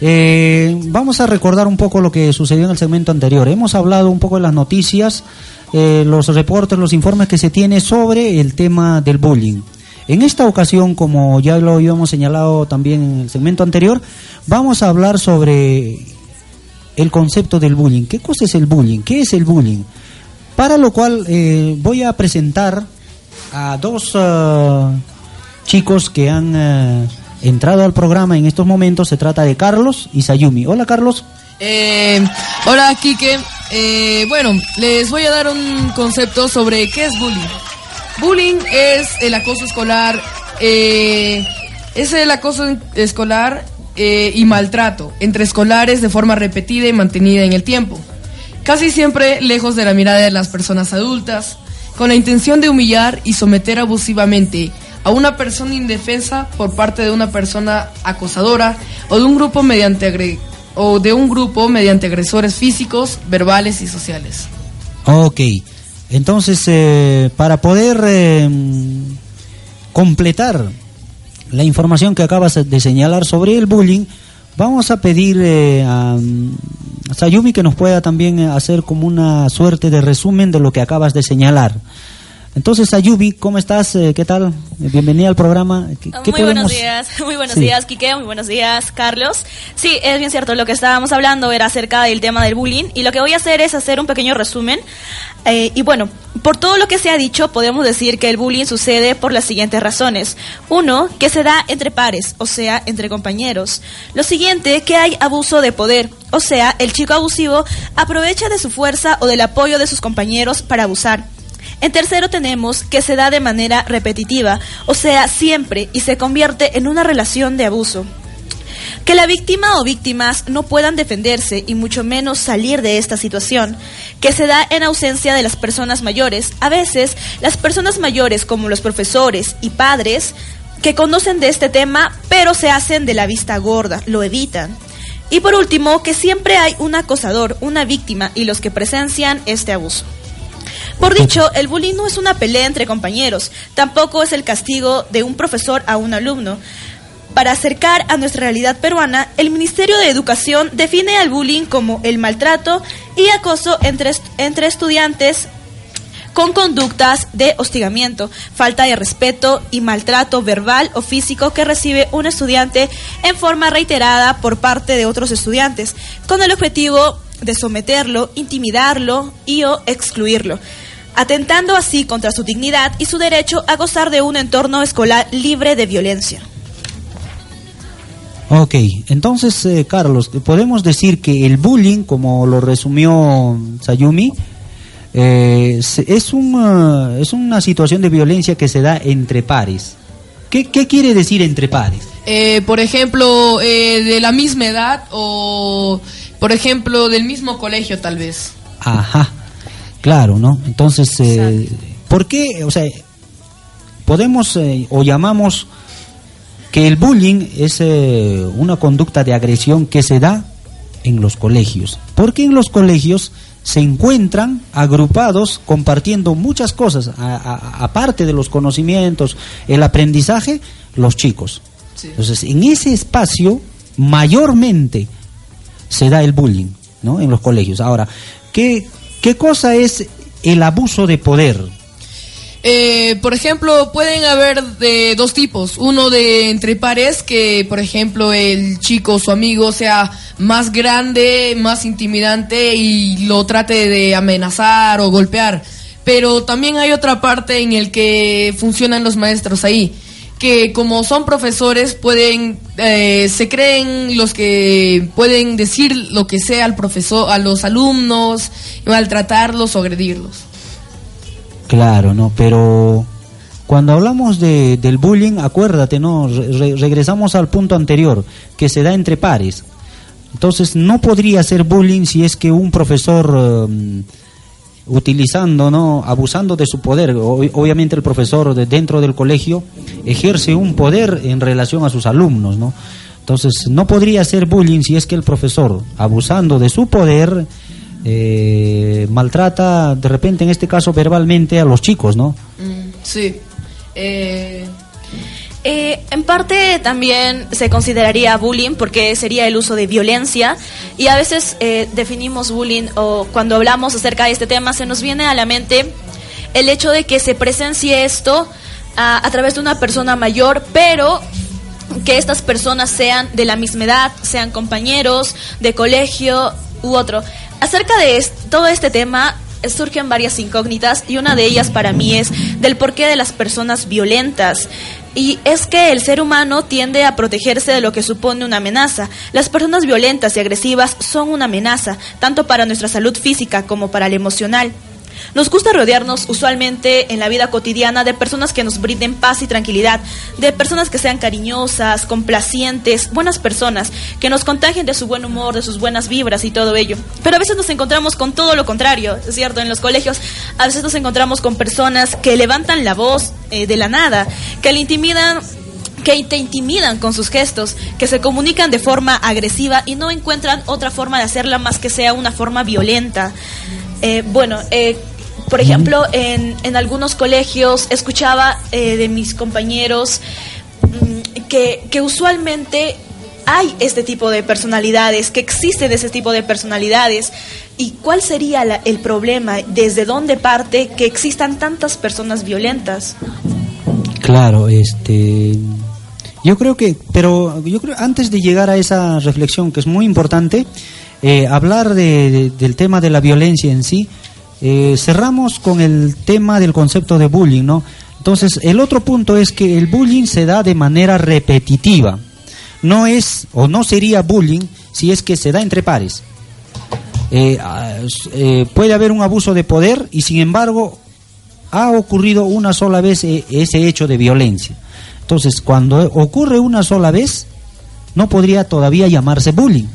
Eh, vamos a recordar un poco lo que sucedió en el segmento anterior. Hemos hablado un poco de las noticias, eh, los reportes, los informes que se tiene sobre el tema del bullying. En esta ocasión, como ya lo habíamos señalado también en el segmento anterior, vamos a hablar sobre el concepto del bullying. ¿Qué cosa es el bullying? ¿Qué es el bullying? Para lo cual eh, voy a presentar a dos ah, chicos que han entrado al programa en estos momentos. Se trata de Carlos y Sayumi. Hola Carlos. Eh, hola, Kike. Eh, bueno, les voy a dar un concepto sobre qué es bullying. Bullying es el acoso escolar, eh, es el acoso escolar eh, y maltrato entre escolares de forma repetida y mantenida en el tiempo. Casi siempre lejos de la mirada de las personas adultas, con la intención de humillar y someter abusivamente a una persona indefensa por parte de una persona acosadora o de un grupo mediante agre- o de un grupo mediante agresores físicos, verbales y sociales. Ok. Entonces, eh, para poder eh, completar la información que acabas de señalar sobre el bullying, vamos a pedir eh, a, Sayumi que nos pueda también hacer como una suerte de resumen de lo que acabas de señalar. Entonces, Sayumi, ¿cómo estás? Eh, ¿Qué tal? Eh, Bienvenida al programa. ¿Qué, Muy buenos días, muy buenos Sí. días, Quique, muy buenos días, Carlos. Sí, es bien cierto, lo que estábamos hablando era acerca del tema del bullying y lo que voy a hacer es hacer un pequeño resumen. Eh, y bueno, por todo lo que se ha dicho, podemos decir que el bullying sucede por las siguientes razones. Uno, que se da entre pares, o sea, entre compañeros. Lo siguiente, que hay abuso de poder, o sea, el chico abusivo aprovecha de su fuerza o del apoyo de sus compañeros para abusar. En tercero tenemos que se da de manera repetitiva, o sea, siempre, y se convierte en una relación de abuso. Que la víctima o víctimas no puedan defenderse y mucho menos salir de esta situación. Que se da en ausencia de las personas mayores. A veces, las personas mayores como los profesores y padres que conocen de este tema, pero se hacen de la vista gorda, lo evitan. Y por último, que siempre hay un acosador, una víctima y los que presencian este abuso. Por dicho, el bullying no es una pelea entre compañeros, tampoco es el castigo de un profesor a un alumno. Para acercar a nuestra realidad peruana, el Ministerio de Educación define al bullying como el maltrato y acoso entre, entre estudiantes con conductas de hostigamiento, falta de respeto y maltrato verbal o físico que recibe un estudiante en forma reiterada por parte de otros estudiantes, con el objetivo de someterlo, intimidarlo y o excluirlo, atentando así contra su dignidad y su derecho a gozar de un entorno escolar libre de violencia. Ok, entonces, eh, Carlos, podemos decir que el bullying, como lo resumió Sayumi, eh, es, una, es una situación de violencia que se da entre pares. ¿Qué, qué quiere decir entre pares? Eh, por ejemplo, eh, de la misma edad o, por ejemplo, del mismo colegio tal vez. Ajá, claro, ¿no? Entonces, eh, ¿por qué? O sea, podemos eh, o llamamos que el bullying es eh, una conducta de agresión que se da en los colegios. Porque en los colegios se encuentran agrupados compartiendo muchas cosas, aparte de los conocimientos, el aprendizaje, los chicos. Sí. Entonces, en ese espacio, mayormente se da el bullying, ¿no? En los colegios. Ahora, ¿qué, qué cosa es el abuso de poder? Eh, por ejemplo, pueden haber de dos tipos. Uno de entre pares, que por ejemplo el chico o su amigo sea más grande, más intimidante y lo trate de amenazar o golpear. Pero también hay otra parte en el que funcionan los maestros ahí. Que como son profesores pueden, eh, se creen los que pueden decir lo que sea al profesor, a los alumnos, maltratarlos o agredirlos. Claro, ¿no? Pero cuando hablamos de, del bullying, acuérdate, ¿no? Re- re- regresamos al punto anterior, que se da entre pares. Entonces, no podría ser bullying si es que un profesor eh, utilizando, ¿no? Abusando de su poder. Obviamente el profesor de- dentro del colegio ejerce un poder en relación a sus alumnos, ¿no? Entonces, no podría ser bullying si es que el profesor, abusando de su poder, eh, maltrata, de repente, en este caso, verbalmente a los chicos, ¿no? Mm, sí. Eh, Eh, en parte también se consideraría bullying porque sería el uso de violencia y a veces eh, definimos bullying o cuando hablamos acerca de este tema se nos viene a la mente el hecho de que se presencie esto a, través de una persona mayor, pero que estas personas sean de la misma edad, sean compañeros de colegio u otro. Acerca de todo este tema eh, surgen varias incógnitas y una de ellas para mí es del porqué de las personas violentas. Y es que el ser humano tiende a protegerse de lo que supone una amenaza. Las personas violentas y agresivas son una amenaza, tanto para nuestra salud física como para la emocional. Nos gusta rodearnos usualmente en la vida cotidiana de personas que nos brinden paz y tranquilidad, de personas que sean cariñosas, complacientes, buenas personas, que nos contagien de su buen humor, de sus buenas vibras y todo ello. Pero a veces nos encontramos con todo lo contrario, es cierto, en los colegios a veces nos encontramos con personas que levantan la voz eh, de la nada, que le intimidan que te intimidan con sus gestos, que se comunican de forma agresiva y no encuentran otra forma de hacerla más que sea una forma violenta. Eh, bueno, eh, por ejemplo, en, en algunos colegios escuchaba eh, de mis compañeros mm, que, que usualmente hay este tipo de personalidades, que existen ese tipo de personalidades. ¿Y cuál sería la- el problema? ¿Desde dónde parte que existan tantas personas violentas? Claro, este. Yo creo que, pero yo creo antes de llegar a esa reflexión que es muy importante, eh, hablar de- de- del tema de la violencia en sí, eh, cerramos con el tema del concepto de bullying, ¿no? Entonces, el otro punto es que el bullying se da de manera repetitiva. No es o no sería bullying si es que se da entre pares. Eh, ah, puede haber un abuso de poder y sin embargo ha ocurrido una sola vez ese hecho de violencia. Entonces, cuando ocurre una sola vez, no podría todavía llamarse bullying.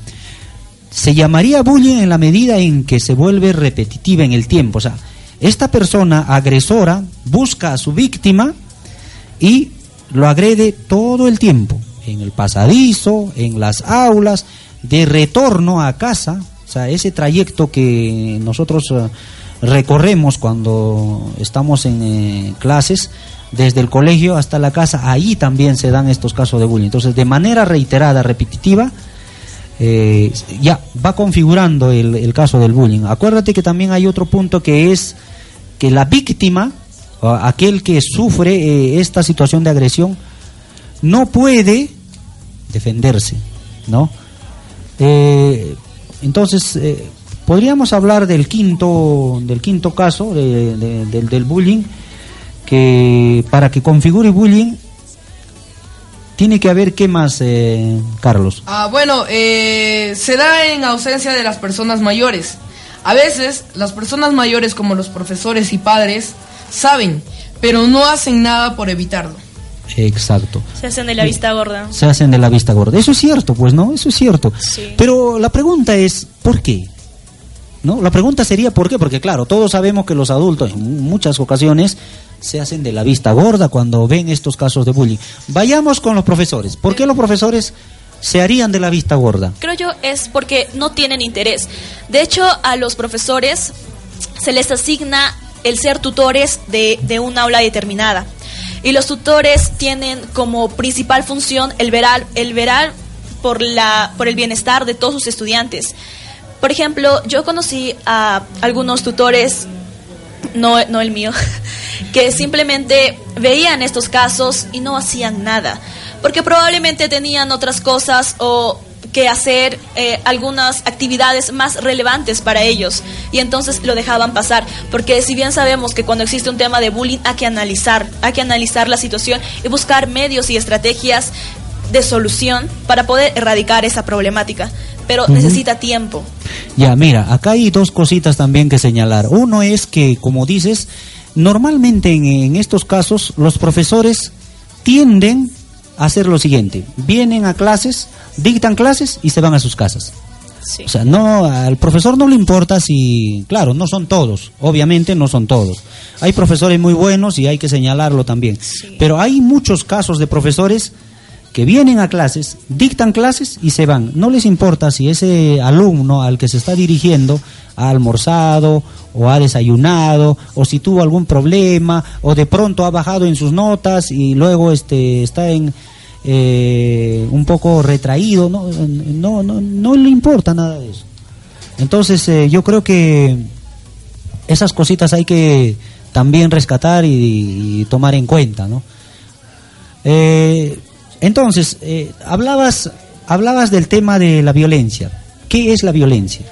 Se llamaría bullying en la medida en que se vuelve repetitiva en el tiempo. O sea, esta persona agresora busca a su víctima y lo agrede todo el tiempo, en el pasadizo, en las aulas, de retorno a casa, o sea, ese trayecto que nosotros eh, recorremos cuando estamos en eh, clases, desde el colegio hasta la casa, ahí también se dan estos casos de bullying. Entonces, de manera reiterada, repetitiva, eh, ya va configurando el, el caso del bullying. Acuérdate que también hay otro punto que es que la víctima, aquel que sufre eh, esta situación de agresión, no puede defenderse, ¿no? Eh, entonces, eh, podríamos hablar del quinto, del quinto caso de- del, del bullying, que para que configure bullying, tiene que haber qué más, eh, Carlos. Ah, bueno, eh, se da en ausencia de las personas mayores. A veces las personas mayores como los profesores y padres saben, pero no hacen nada por evitarlo. Exacto. Se hacen de la vista gorda. Se hacen de la vista gorda. Eso es cierto, pues, ¿no? Eso es cierto. Sí. Pero la pregunta es, ¿por qué? ¿No? La pregunta sería ¿por qué? Porque claro, todos sabemos que los adultos en muchas ocasiones se hacen de la vista gorda cuando ven estos casos de bullying. Vayamos con los profesores. ¿Por qué los profesores se harían de la vista gorda? Creo yo es porque no tienen interés. De hecho, a los profesores se les asigna el ser tutores de, de un aula determinada. Y los tutores tienen como principal función el verar, el verar por, la, por el bienestar de todos sus estudiantes. Por ejemplo, yo conocí a algunos tutores, no, no el mío, que simplemente veían estos casos y no hacían nada, porque probablemente tenían otras cosas o que hacer eh, algunas actividades más relevantes para ellos y entonces lo dejaban pasar porque si bien sabemos que cuando existe un tema de bullying hay que analizar hay que analizar la situación y buscar medios y estrategias de solución para poder erradicar esa problemática pero necesita tiempo Ya, mira, acá hay dos cositas también que señalar. Uno es que, como dices, normalmente en, en estos casos los profesores tienden a hacer lo siguiente. Vienen a clases, dictan clases y se van a sus casas. sí. O sea, no, al profesor no le importa si, claro, no son todos, obviamente no son todos. Hay profesores muy buenos y hay que señalarlo también. Pero hay muchos casos de profesores que vienen a clases, dictan clases y se van. No les importa si ese alumno al que se está dirigiendo ha almorzado o ha desayunado o si tuvo algún problema o de pronto ha bajado en sus notas y luego este está en eh, un poco retraído. No, no, no, no le importa nada de eso. Entonces eh, yo creo que esas cositas hay que también rescatar y, tomar en cuenta, ¿no? Eh, entonces, eh, hablabas, hablabas del tema de la violencia. ¿Qué es la violencia?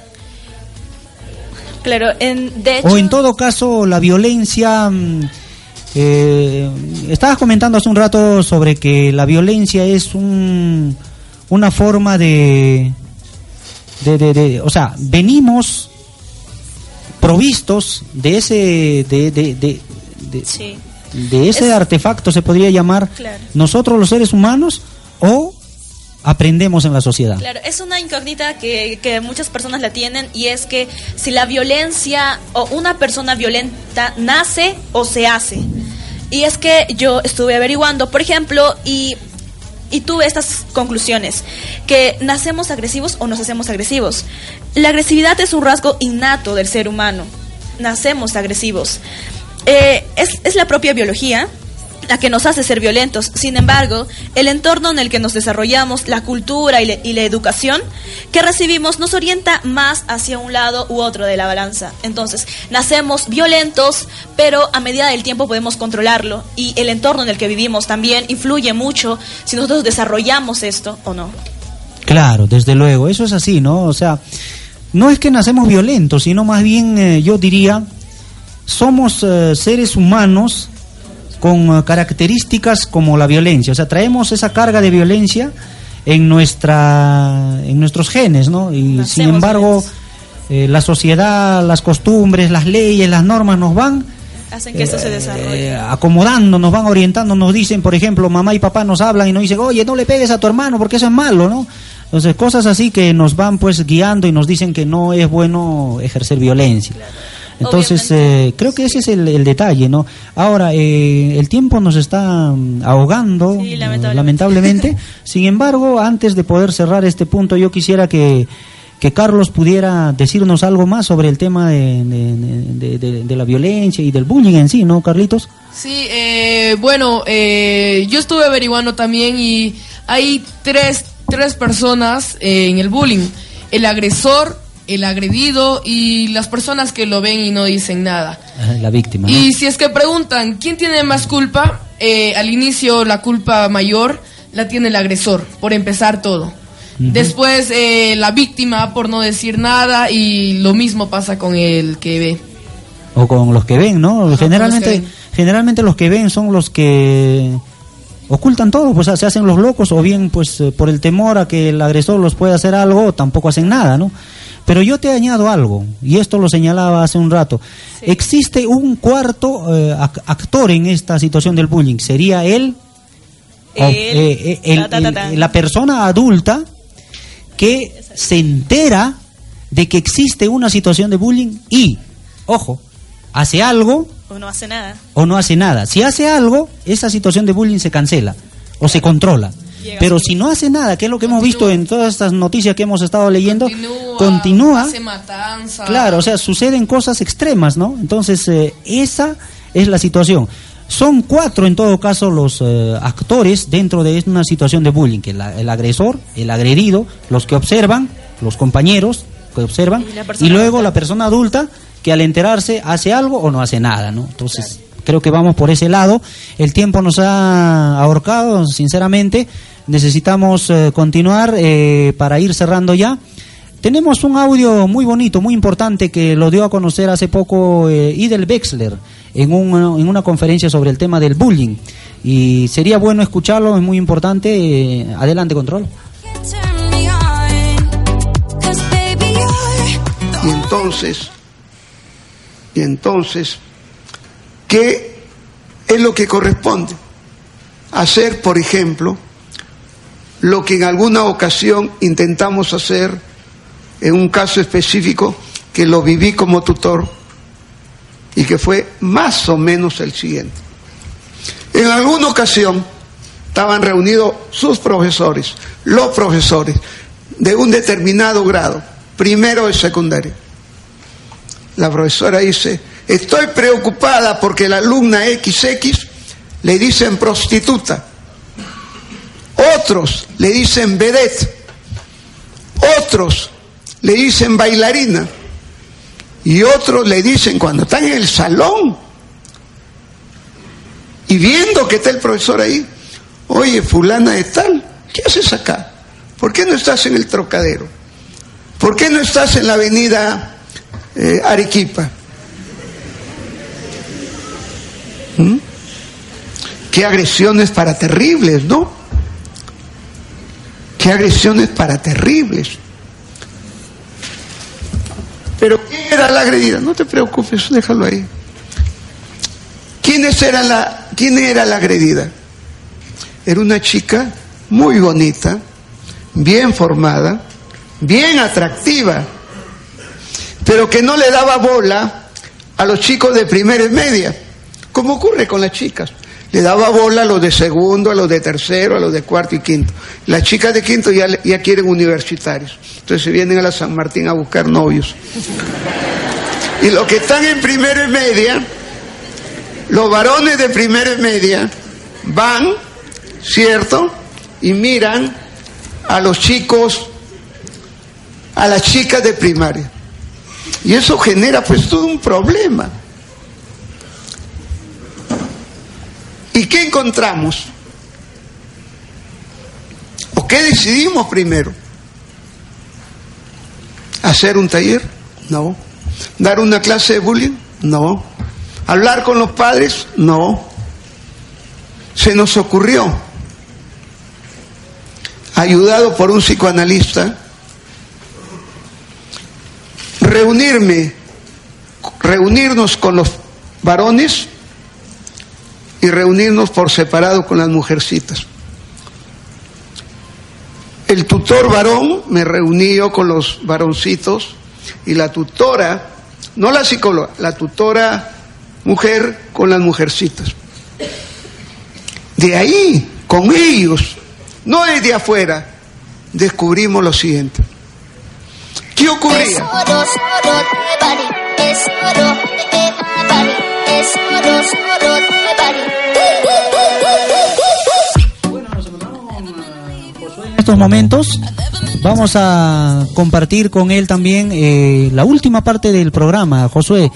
Claro, en, de hecho... O en todo caso, la violencia... mm, eh, estabas comentando hace un rato sobre que la violencia es un, una forma de, de, de- de- O sea, venimos provistos de ese... De, de, de- de- Sí. De ese Es- artefacto se podría llamar Claro. nosotros los seres humanos o aprendemos en la sociedad. Claro, es una incógnita que, que muchas personas la tienen y es que si la violencia o una persona violenta nace o se hace. Y es que yo estuve averiguando, por ejemplo, y, y tuve estas conclusiones, que nacemos agresivos o nos hacemos agresivos. La agresividad es un rasgo innato del ser humano. Nacemos agresivos. Eh, es, es la propia biología la que nos hace ser violentos. Sin embargo, el entorno en el que nos desarrollamos, la cultura y, la educación que recibimos nos orienta más hacia un lado u otro de la balanza. Entonces, nacemos violentos, pero a medida del tiempo podemos controlarlo y el entorno en el que vivimos también influye mucho si nosotros desarrollamos esto o no. Claro, desde luego, eso es así, ¿no? O sea, no es que nacemos violentos, sino más bien eh, yo diría, somos eh, seres humanos con eh, características como la violencia, o sea, traemos esa carga de violencia en nuestra en nuestros genes, ¿no? Y sin embargo, eh, la sociedad, las costumbres, las leyes, las normas nos van Hacen que esto se desarrolle. acomodando, nos van orientando, nos dicen, por ejemplo, mamá y papá nos hablan y nos dicen, oye, no le pegues a tu hermano porque eso es malo, ¿no? Entonces, cosas así que nos van pues guiando y nos dicen que no es bueno ejercer violencia. Entonces, eh, creo que ese es el, el detalle, ¿no? Ahora, eh, el tiempo nos está mm, ahogando, Sí, eh, lamentablemente. lamentablemente. Sin embargo, antes de poder cerrar este punto, yo quisiera que, que Carlos pudiera decirnos algo más sobre el tema de, de- de- de- de la violencia y del bullying en sí, ¿no, Carlitos? Sí, eh, bueno, eh, yo estuve averiguando también y hay tres, tres personas eh, en el bullying. El agresor, el agredido y las personas que lo ven y no dicen nada. La víctima. ¿no? Y si es que preguntan, ¿quién tiene más culpa? Eh, al inicio la culpa mayor la tiene el agresor, por empezar todo. Después eh, la víctima por no decir nada y lo mismo pasa con el que ve. O con los que ven, ¿no? Ajá, generalmente, los que ven. generalmente los que ven son los que ocultan todo, pues se hacen los locos o bien pues eh, por el temor a que el agresor los pueda hacer algo, tampoco hacen nada, ¿no? Pero yo te añado algo, y esto lo señalaba hace un rato. Existe un cuarto eh, ac- actor en esta situación del bullying, sería él, o, Él, eh, el- ta, ta, ta, el- ta. la persona adulta que se entera de que existe una situación de bullying y, ojo, hace algo O no hace nada. o no hace nada. Si hace algo, esa situación de bullying se cancela o se controla. Llega Pero si no hace nada, que es lo que hemos visto en todas estas noticias que hemos estado leyendo, Continúa, continúa. hace matanza. Claro, o sea, suceden cosas extremas, ¿no? Entonces, eh, esa es la situación. Son cuatro, en todo caso, los eh, actores dentro de una situación de bullying, que la- el agresor, el agredido, los que observan, los compañeros que observan, Y la persona y luego adulta. la persona adulta que al enterarse hace algo o no hace nada, ¿no? Entonces, creo que vamos por ese lado. El tiempo nos ha ahorcado, sinceramente. Necesitamos eh, continuar eh, para ir cerrando ya. Tenemos un audio muy bonito, muy importante que lo dio a conocer hace poco eh, Idel Wexler en, un- en una conferencia sobre el tema del bullying. Y sería bueno escucharlo, es muy importante. Eh, adelante, control. Y entonces, y entonces, ¿qué es lo que corresponde? Hacer, por ejemplo, lo que en alguna ocasión intentamos hacer en un caso específico que lo viví como tutor y que fue más o menos el siguiente. En alguna ocasión estaban reunidos sus profesores, los profesores de un determinado grado, primero de secundaria. La profesora dice, estoy preocupada porque la alumna XX le dicen prostituta, otros le dicen vedette, otros le dicen bailarina y otros le dicen cuando están en el salón y viendo que está el profesor ahí, oye, fulana de tal, ¿qué haces acá? ¿Por qué no estás en el trocadero? ¿Por qué no estás en la avenida eh, Arequipa? ¿Mm? Qué agresiones para terribles, ¿no? Qué agresiones para terribles. Pero ¿quién era la agredida? No te preocupes, déjalo ahí. ¿Quiénes eran la, ¿Quién era la agredida? Era una chica muy bonita, bien formada, bien atractiva, pero que no le daba bola a los chicos de primera y media, como ocurre con las chicas. Le daba bola a los de segundo, a los de tercero, a los de cuarto y quinto. Las chicas de quinto ya, ya quieren universitarios. Entonces se vienen a la San Martín a buscar novios. Y los que están en primera y media, los varones de primera y media, van, ¿cierto? Y miran a los chicos, a las chicas de primaria. Y eso genera pues todo un problema. ¿Y qué encontramos? ¿O qué decidimos primero? ¿Hacer un taller? No. ¿Dar una clase de bullying? No. ¿Hablar con los padres? No. Se nos ocurrió, ayudado por un psicoanalista, reunirme, reunirnos con los varones y reunirnos por separado con las mujercitas. El tutor varón me reunió con los varoncitos y la tutora, no la psicóloga, la tutora mujer con las mujercitas. De ahí, con ellos, no desde afuera, descubrimos lo siguiente. ¿Qué ocurría? En estos momentos vamos a compartir con él también eh, la última parte del programa. Josué,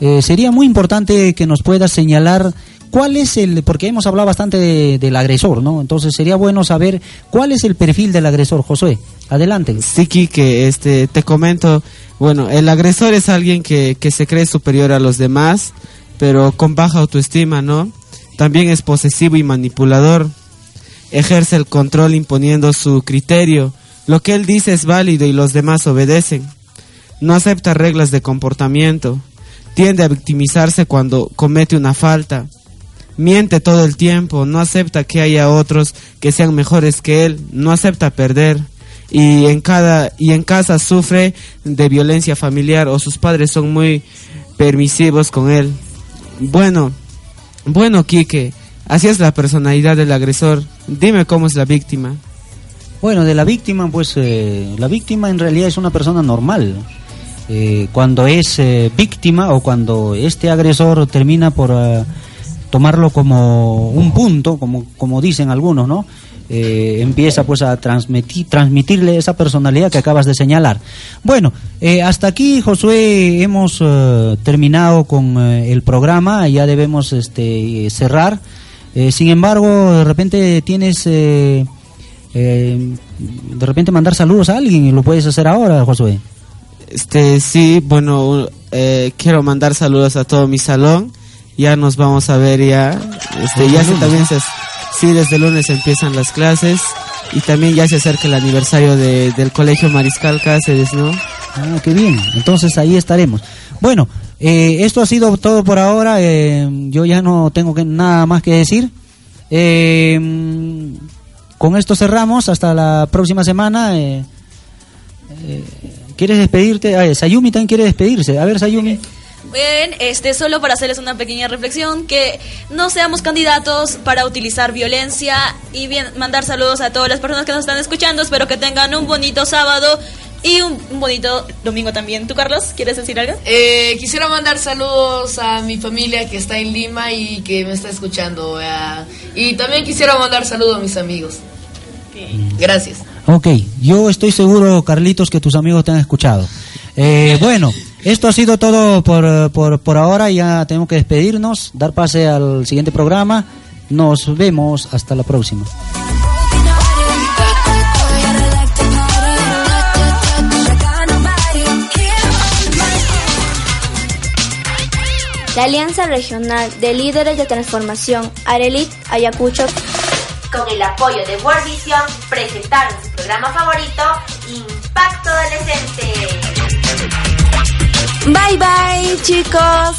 eh, sería muy importante que nos puedas señalar cuál es el, porque hemos hablado bastante de- del agresor, ¿no? Entonces sería bueno saber cuál es el perfil del agresor. Josué, adelante. Sí, que este, te comento, bueno, el agresor es alguien que, que se cree superior a los demás, pero con baja autoestima, ¿no? También es posesivo y manipulador. Ejerce el control imponiendo su criterio. Lo que él dice es válido y los demás obedecen. No acepta reglas de comportamiento. Tiende a victimizarse cuando comete una falta. Miente todo el tiempo, no acepta que haya otros que sean mejores que él, no acepta perder y en cada y en casa sufre de violencia familiar o sus padres son muy permisivos con él. Bueno, bueno, Quique, así es la personalidad del agresor. Dime cómo es la víctima. Bueno, de la víctima, pues eh, la víctima en realidad es una persona normal. Eh, cuando es eh, víctima o cuando este agresor termina por eh, tomarlo como un punto, como, como dicen algunos, ¿no? Eh, empieza pues a transmitir, transmitirle esa personalidad que acabas de señalar. Bueno, eh, hasta aquí Josué hemos eh, terminado con eh, el programa, ya debemos este, cerrar. Sin embargo, de repente tienes eh, eh, de repente mandar saludos a alguien y lo puedes hacer ahora, Josué. Este, sí, bueno, eh, quiero mandar saludos a todo mi salón. Ya nos vamos a ver ya. Este, ya se también se, sí, desde el lunes empiezan las clases y también ya se acerca el aniversario de- del Colegio Mariscal Cáceres, ¿no? Ah, qué bien. Entonces ahí estaremos. Bueno, eh, esto ha sido todo por ahora. eh, yo ya no tengo que, nada más que decir. Eh, con esto cerramos. Hasta la próxima semana. eh, eh, ¿Quieres despedirte? Ah, Sayumi también quiere despedirse. A ver, Sayumi. Bien, este, solo para hacerles una pequeña reflexión, que no seamos candidatos para utilizar violencia y bien, mandar saludos a todas las personas que nos están escuchando. Espero que tengan un bonito sábado y un, un bonito domingo también. ¿Tú, Carlos, quieres decir algo? Eh, quisiera mandar saludos a mi familia que está en Lima y que me está escuchando. eh, y también quisiera mandar saludos a mis amigos. Gracias. Ok, yo estoy seguro, Carlitos, que tus amigos te han escuchado. Eh, bueno, esto ha sido todo por, por, por ahora. Ya tenemos que despedirnos, dar pase al siguiente programa. Nos vemos hasta la próxima. La Alianza Regional de Líderes de Transformación Arelit Ayacucho Con el apoyo de World Vision presentaron su programa favorito, Impacto Adolescente. Bye bye, chicos.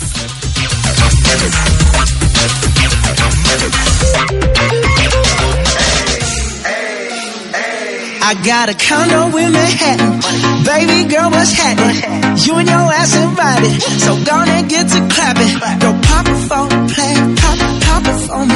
I got a condo in Manhattan. Baby girl, what's happening? You and your ass invited. So gonna get to clapping. Go pop it for a plan, pop, pop it for me.